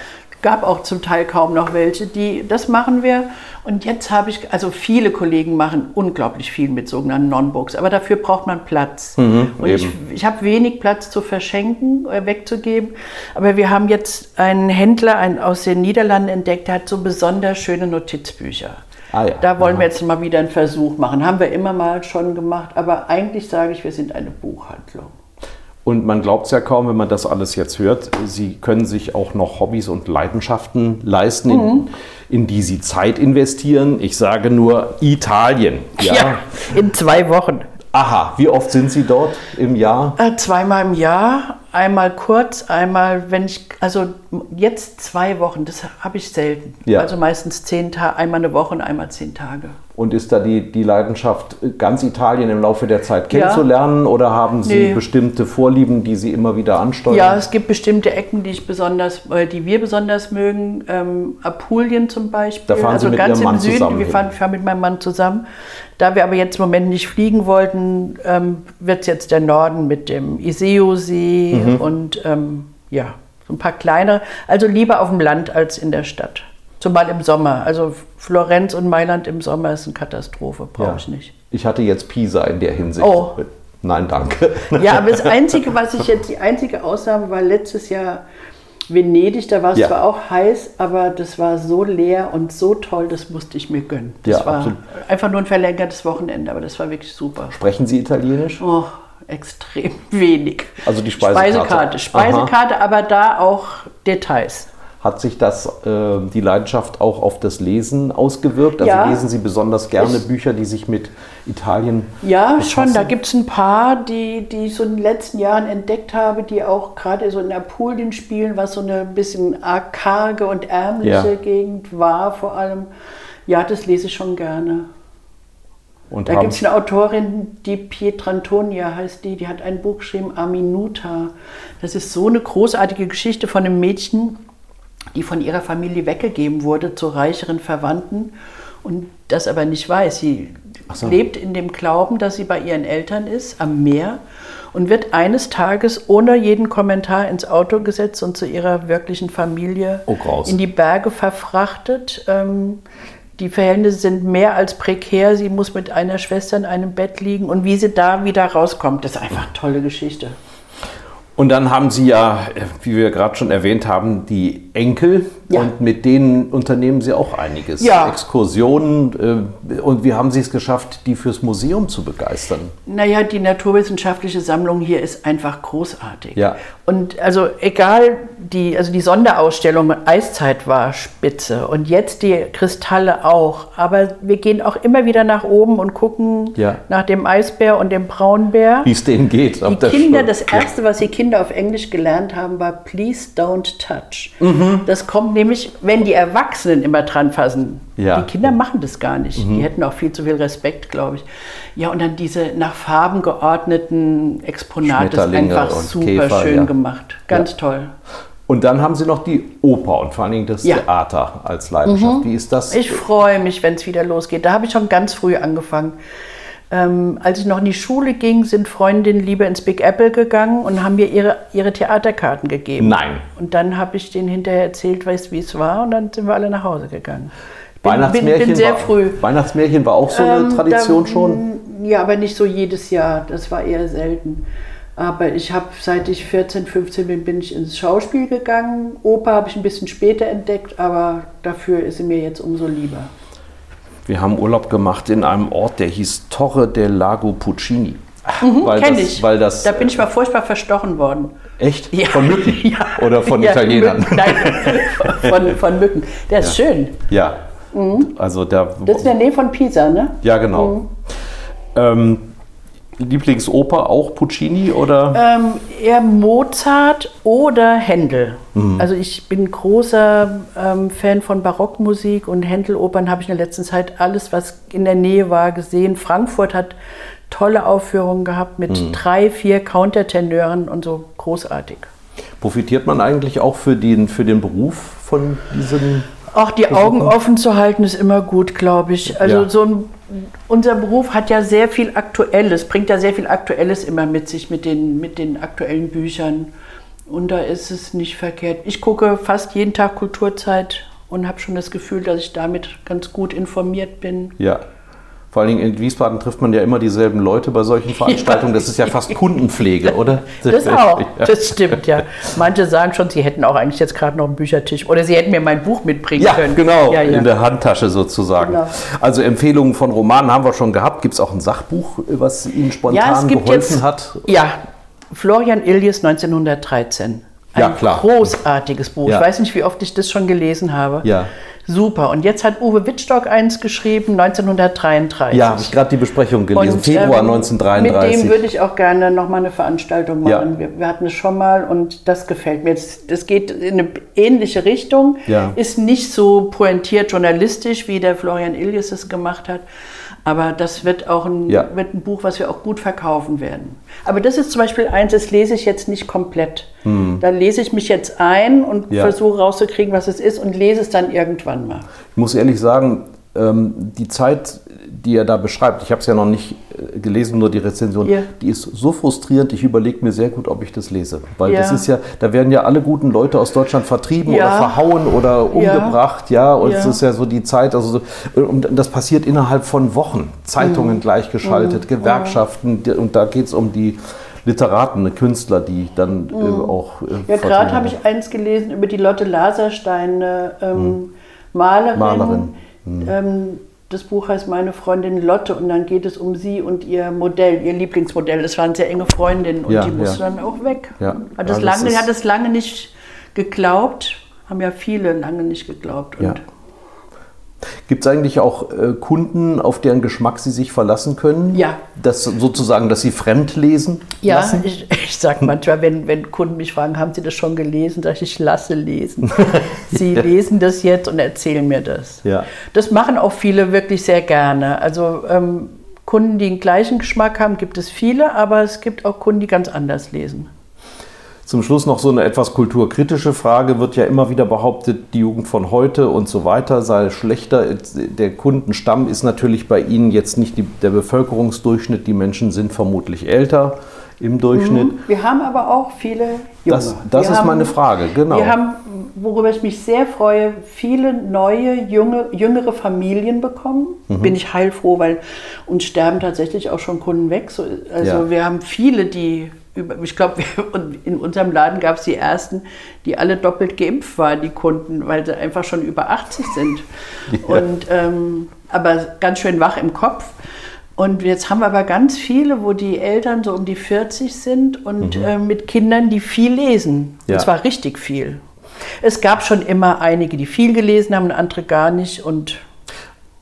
Speaker 4: Gab auch zum Teil kaum noch welche, die das machen wir. Und jetzt habe ich, also viele Kollegen machen unglaublich viel mit sogenannten Non-Books, aber dafür braucht man Platz. und ich,
Speaker 3: eben.
Speaker 4: ich habe wenig Platz zu verschenken, äh, wegzugeben. Aber wir haben jetzt einen Händler ein, aus den Niederlanden entdeckt, der hat so besonders schöne Notizbücher.
Speaker 3: Ah ja.
Speaker 4: Da wollen
Speaker 3: Aha.
Speaker 4: wir jetzt mal wieder einen Versuch machen. Haben wir immer mal schon gemacht, aber eigentlich sage ich, wir sind eine Buchhandlung.
Speaker 3: Und man glaubt es ja kaum, wenn man das alles jetzt hört. Sie können sich auch noch Hobbys und Leidenschaften leisten,
Speaker 4: Mhm.
Speaker 3: in, in die Sie Zeit investieren. Ich sage nur Italien. Ja.
Speaker 4: in zwei Wochen.
Speaker 3: Aha, wie oft sind Sie dort im Jahr?
Speaker 4: Äh, zweimal im Jahr, einmal kurz, einmal, wenn ich, also jetzt zwei Wochen, das habe ich selten.
Speaker 3: Ja.
Speaker 4: Also meistens zehn Tage, einmal eine Woche und einmal zehn Tage.
Speaker 3: Und ist da die, die Leidenschaft, ganz Italien im Laufe der Zeit
Speaker 4: Ja.
Speaker 3: kennenzulernen? Oder haben Sie
Speaker 4: Nee.
Speaker 3: bestimmte Vorlieben, die Sie immer wieder ansteuern?
Speaker 4: Ja, es gibt bestimmte Ecken, die ich besonders, äh, die wir besonders mögen. Ähm, Apulien zum Beispiel.
Speaker 3: Da fahren Sie
Speaker 4: also
Speaker 3: mit
Speaker 4: ganz
Speaker 3: Ihrem
Speaker 4: im
Speaker 3: Mann
Speaker 4: Süden.
Speaker 3: zusammen
Speaker 4: Wir fahren, fahren mit meinem Mann zusammen. Da wir aber jetzt im Moment nicht fliegen wollten, ähm, wird es jetzt der Norden mit dem Iseo-See
Speaker 3: Mhm.
Speaker 4: Und ähm, ja, so ein paar kleinere. Also lieber auf dem Land als in der Stadt. Zumal im Sommer. Also Florenz und Mailand im Sommer ist eine Katastrophe, brauche
Speaker 3: Ja.
Speaker 4: ich nicht.
Speaker 3: Ich hatte jetzt Pisa in der Hinsicht.
Speaker 4: Oh.
Speaker 3: Nein, danke. <laughs>
Speaker 4: Ja, aber das Einzige, was ich jetzt, die einzige Ausnahme war letztes Jahr Venedig, da war es
Speaker 3: Ja.
Speaker 4: zwar auch heiß, aber das war so leer und so toll, das musste ich mir gönnen. Das
Speaker 3: Ja,
Speaker 4: war
Speaker 3: absolut.
Speaker 4: einfach nur ein verlängertes Wochenende, aber das war wirklich super.
Speaker 3: Sprechen Sie Italienisch?
Speaker 4: Oh, extrem <laughs> wenig.
Speaker 3: Also die Speisekarte.
Speaker 4: Speisekarte, Speisekarte aber da auch Details.
Speaker 3: Hat sich das, äh, die Leidenschaft auch auf das Lesen ausgewirkt? Also
Speaker 4: Ja.
Speaker 3: lesen Sie besonders gerne
Speaker 4: Ich-
Speaker 3: Bücher, die sich mit Italien
Speaker 4: Ja,
Speaker 3: befassen?
Speaker 4: schon. Da gibt es ein paar, die, die ich so in den letzten Jahren entdeckt habe, die auch gerade so in Apulien spielen, was so eine bisschen arg karge und ärmliche
Speaker 3: Ja.
Speaker 4: Gegend war vor allem. Ja, das lese ich schon gerne.
Speaker 3: Und
Speaker 4: Da gibt es eine Autorin, die Pietrantonia heißt die, die hat ein Buch geschrieben, Aminuta. Das ist so eine großartige Geschichte von einem Mädchen, die von ihrer Familie weggegeben wurde zu reicheren Verwandten und das aber nicht weiß. Sie
Speaker 3: so.
Speaker 4: lebt in dem Glauben, dass sie bei ihren Eltern ist, am Meer und wird eines Tages ohne jeden Kommentar ins Auto gesetzt und zu ihrer wirklichen Familie
Speaker 3: Oh,
Speaker 4: in die Berge verfrachtet. Ähm, die Verhältnisse sind mehr als prekär. Sie muss mit einer Schwester in einem Bett liegen und wie sie da wieder rauskommt, ist einfach eine tolle Geschichte.
Speaker 3: Und dann haben Sie ja, äh, wie wir gerade schon erwähnt haben, die Enkel.
Speaker 4: Ja.
Speaker 3: Und mit denen unternehmen Sie auch einiges.
Speaker 4: Ja.
Speaker 3: Exkursionen. Äh, und wie haben Sie es geschafft, die fürs Museum zu begeistern?
Speaker 4: Naja, die naturwissenschaftliche Sammlung hier ist einfach großartig.
Speaker 3: Ja.
Speaker 4: Und also egal, die, also die Sonderausstellung Eiszeit war spitze und jetzt die Kristalle auch. Aber wir gehen auch immer wieder nach oben und gucken
Speaker 3: Ja.
Speaker 4: nach dem Eisbär und dem Braunbär.
Speaker 3: Wie es denen geht.
Speaker 4: Die Kinder, das erste, was die Kinder auf Englisch gelernt haben, war Please don't touch.
Speaker 3: Mhm.
Speaker 4: Das kommt nämlich, wenn die Erwachsenen immer dran fassen.
Speaker 3: Ja. Mhm.
Speaker 4: Die Kinder machen das gar nicht. Die hätten auch viel zu viel Respekt, glaube ich. Ja, und dann diese nach Farben geordneten Exponate, das ist einfach super
Speaker 3: Käfer,
Speaker 4: schön
Speaker 3: ja.
Speaker 4: gemacht. Ganz
Speaker 3: Ja.
Speaker 4: toll.
Speaker 3: Und dann haben Sie noch die Oper und vor allen Dingen das
Speaker 4: Ja.
Speaker 3: Theater als Leidenschaft. Wie ist das?
Speaker 4: Ich freue mich, wenn es wieder losgeht. Da habe ich schon ganz früh angefangen. Ähm, als ich noch in die Schule ging, sind Freundinnen lieber ins Big Apple gegangen und haben mir ihre, ihre Theaterkarten gegeben.
Speaker 3: Nein.
Speaker 4: Und dann habe ich denen hinterher erzählt, weißt, wie es war und dann sind wir alle nach Hause gegangen.
Speaker 3: Bin, Weihnachtsmärchen, bin, bin sehr
Speaker 4: war, früh.
Speaker 3: Weihnachtsmärchen war auch so eine ähm, Tradition da, schon?
Speaker 4: Ja, aber nicht so jedes Jahr. Das war eher selten. Aber ich habe, seit ich 14, 15 bin, bin ich ins Schauspiel gegangen. Oper habe ich ein bisschen später entdeckt, aber dafür ist sie mir jetzt umso lieber.
Speaker 3: Wir haben Urlaub gemacht in einem Ort, der hieß Torre del Lago Puccini.
Speaker 4: Mhm, Kenne ich. Weil das, da bin ich mal furchtbar verstochen worden.
Speaker 3: Echt?
Speaker 4: Ja.
Speaker 3: Von Mücken? <laughs>
Speaker 4: Ja.
Speaker 3: Oder von ja, Italienern?
Speaker 4: Mücken. Nein, <laughs> von, von Mücken. Der ist schön.
Speaker 3: Ja. Mhm. Also der,
Speaker 4: das ist in der Nähe von Pisa, ne?
Speaker 3: Ja, genau. Mhm. Ähm, Lieblingsoper auch Puccini oder?
Speaker 4: Ähm, eher Mozart oder Händel. Mhm. Also ich bin großer ähm, Fan von Barockmusik und Händelopern habe ich in der letzten Zeit alles, was in der Nähe war, gesehen. Frankfurt hat tolle Aufführungen gehabt mit mhm. drei, vier Countertenören und so großartig.
Speaker 3: Profitiert man eigentlich auch für den, für den Beruf von diesen
Speaker 4: auch die Augen offen zu halten ist immer gut, glaube ich. Also ja. so ein, unser Beruf hat ja sehr viel Aktuelles, bringt ja sehr viel Aktuelles immer mit sich, mit den, mit den aktuellen Büchern. Und da ist es nicht verkehrt. Ich gucke fast jeden Tag Kulturzeit und habe schon das Gefühl, dass ich damit ganz gut informiert bin.
Speaker 3: Ja. Vor allen Dingen in Wiesbaden trifft man ja immer dieselben Leute bei solchen Veranstaltungen. Das ist ja fast Kundenpflege, oder? <laughs>
Speaker 4: Das auch, das stimmt, ja. Manche sagen schon, sie hätten auch eigentlich jetzt gerade noch einen Büchertisch oder sie hätten mir mein Buch mitbringen
Speaker 3: ja,
Speaker 4: können.
Speaker 3: Genau, ja, genau, in der Handtasche sozusagen. Genau. Also Empfehlungen von Romanen haben wir schon gehabt. Gibt es auch ein Sachbuch, was Ihnen spontan geholfen jetzt, hat?
Speaker 4: Ja, Florian Illies 1913. Ein ja, klar. großartiges Buch. Ja. Ich weiß nicht, wie oft ich das schon gelesen habe.
Speaker 3: Ja.
Speaker 4: Super. Und jetzt hat Uwe Wittstock eins geschrieben, 1933.
Speaker 3: Ja, habe ich gerade die Besprechung gelesen, und, Februar ähm, 1933.
Speaker 4: Mit dem würde ich auch gerne nochmal eine Veranstaltung machen. Ja. Wir, wir, hatten es schon mal und das gefällt mir. Das geht in eine ähnliche Richtung, ja. ist nicht so pointiert journalistisch, wie der Florian Illies es gemacht hat. Aber das wird auch ein, ja. wird ein Buch, was wir auch gut verkaufen werden. Aber das ist zum Beispiel eins, das lese ich jetzt nicht komplett. Hm. Da lese ich mich jetzt ein und ja. versuche rauszukriegen, was es ist und lese es dann irgendwann mal.
Speaker 3: Ich muss ehrlich sagen, ähm, die Zeit, die er da beschreibt, ich habe es ja noch nicht äh, gelesen, nur die Rezension, yeah. die ist so frustrierend, ich überlege mir sehr gut, ob ich das lese. Weil yeah. das ist ja, da werden ja alle guten Leute aus Deutschland vertrieben ja. oder verhauen oder umgebracht, ja, ja und es ist ja so die Zeit, also so, und das passiert innerhalb von Wochen. Zeitungen mhm. gleichgeschaltet, mhm. Gewerkschaften, und da geht es um die Literaten, Künstler, die dann äh, mhm. auch.
Speaker 4: Äh, ja, gerade habe ich eins gelesen über die Lotte Laserstein, ähm, mhm. Malerin. Malerin. Mhm. Ähm, das Buch heißt Meine Freundin Lotte und dann geht es um sie und ihr Modell, ihr Lieblingsmodell. Das waren sehr enge Freundinnen und ja, die musste ja. dann auch weg. Ja. Hat, das lange, hat es lange nicht geglaubt, haben ja viele lange nicht geglaubt. Und
Speaker 3: Gibt es eigentlich auch äh, Kunden, auf deren Geschmack Sie sich verlassen können?
Speaker 4: Ja.
Speaker 3: Das sozusagen, dass Sie fremd lesen?
Speaker 4: Ja,
Speaker 3: lassen?
Speaker 4: ich, ich sage manchmal, wenn, wenn Kunden mich fragen, haben Sie das schon gelesen, sage ich, ich lasse lesen. <laughs> Sie ja. lesen das jetzt und erzählen mir das.
Speaker 3: Ja.
Speaker 4: Das machen auch viele wirklich sehr gerne. Also ähm, Kunden, die den gleichen Geschmack haben, gibt es viele, aber es gibt auch Kunden, die ganz anders lesen.
Speaker 3: Zum Schluss noch so eine etwas kulturkritische Frage. Wird ja immer wieder behauptet, die Jugend von heute und so weiter sei schlechter. Der Kundenstamm ist natürlich bei Ihnen jetzt nicht die, der Bevölkerungsdurchschnitt. Die Menschen sind vermutlich älter im Durchschnitt. Mhm.
Speaker 4: Wir haben aber auch viele
Speaker 3: Junge. Das, das ist haben, meine Frage, genau.
Speaker 4: Wir haben, worüber ich mich sehr freue, viele neue, junge, jüngere Familien bekommen. Mhm. Bin ich heilfroh, weil uns sterben tatsächlich auch schon Kunden weg. also ja. wir haben viele, die ich glaube, in unserem Laden gab es die ersten, die alle doppelt geimpft waren, die Kunden, weil sie einfach schon über 80 sind. <laughs> Ja. Und, ähm, aber ganz schön wach im Kopf. Und jetzt haben wir aber ganz viele, wo die Eltern so um die 40 sind und mhm. äh, mit Kindern, die viel lesen. Ja. Und zwar richtig viel. Es gab schon immer einige, die viel gelesen haben und andere gar nicht. Und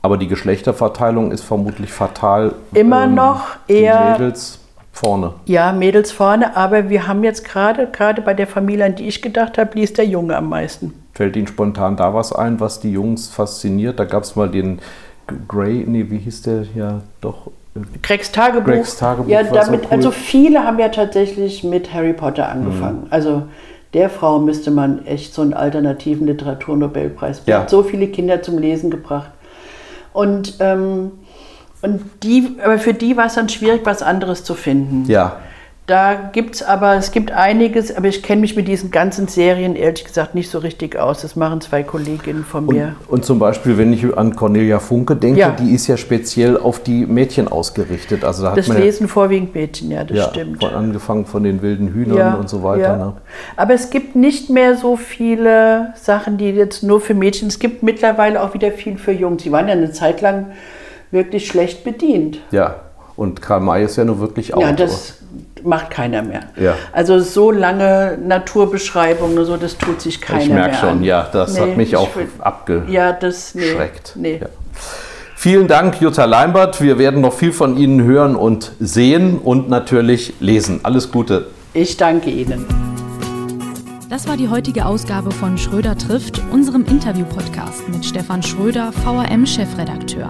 Speaker 3: aber die Geschlechterverteilung ist vermutlich fatal.
Speaker 4: Immer ähm, noch eher.
Speaker 3: Mädels vorne.
Speaker 4: Ja, Mädels vorne, aber wir haben jetzt gerade, gerade bei der Familie, an die ich gedacht habe, liest der Junge am meisten.
Speaker 3: Fällt Ihnen spontan da was ein, was die Jungs fasziniert? Da gab es mal den Gray, nee, wie hieß der? Ja, doch.
Speaker 4: Gregs Tagebuch.
Speaker 3: Gregs Tagebuch
Speaker 4: ja, damit, cool. also viele haben ja tatsächlich mit Harry Potter angefangen. Mhm. Also der Frau müsste man echt so einen alternativen Literaturnobelpreis. Ja. hat so viele Kinder zum Lesen gebracht. Und ähm, Und die, aber für die war es dann schwierig, was anderes zu finden.
Speaker 3: Ja.
Speaker 4: Da gibt es aber, es gibt einiges, aber ich kenne mich mit diesen ganzen Serien ehrlich gesagt nicht so richtig aus. Das machen zwei Kolleginnen von mir.
Speaker 3: Und, und zum Beispiel, wenn ich an Cornelia Funke denke,
Speaker 4: Ja.
Speaker 3: die ist ja speziell auf die Mädchen ausgerichtet. Also da
Speaker 4: das lesen vorwiegend Mädchen, ja, das
Speaker 3: ja, ja,
Speaker 4: stimmt.
Speaker 3: von angefangen von den wilden Hühnern und so weiter.
Speaker 4: ja.
Speaker 3: Ne?
Speaker 4: Aber es gibt nicht mehr so viele Sachen, die jetzt nur für Mädchen. Es gibt mittlerweile auch wieder viel für Jungs. Sie waren ja eine Zeit lang wirklich schlecht bedient.
Speaker 3: Ja. Und Karl May ist ja nur wirklich
Speaker 4: Ja,
Speaker 3: Autor.
Speaker 4: das macht keiner mehr.
Speaker 3: Ja.
Speaker 4: Also so lange Naturbeschreibungen so, das tut sich keiner
Speaker 3: ich
Speaker 4: mehr
Speaker 3: merke schon,
Speaker 4: an.
Speaker 3: ja, das
Speaker 4: Nee,
Speaker 3: hat mich
Speaker 4: ich
Speaker 3: auch abgeschreckt.
Speaker 4: Ja, das, nee. nee.
Speaker 3: Ja. Vielen Dank, Jutta Leimbert. Wir werden noch viel von Ihnen hören und sehen und natürlich lesen. Alles Gute.
Speaker 4: Ich danke Ihnen.
Speaker 5: Das war die heutige Ausgabe von Schröder trifft, unserem Interview-Podcast mit Stefan Schröder, VRM-Chefredakteur.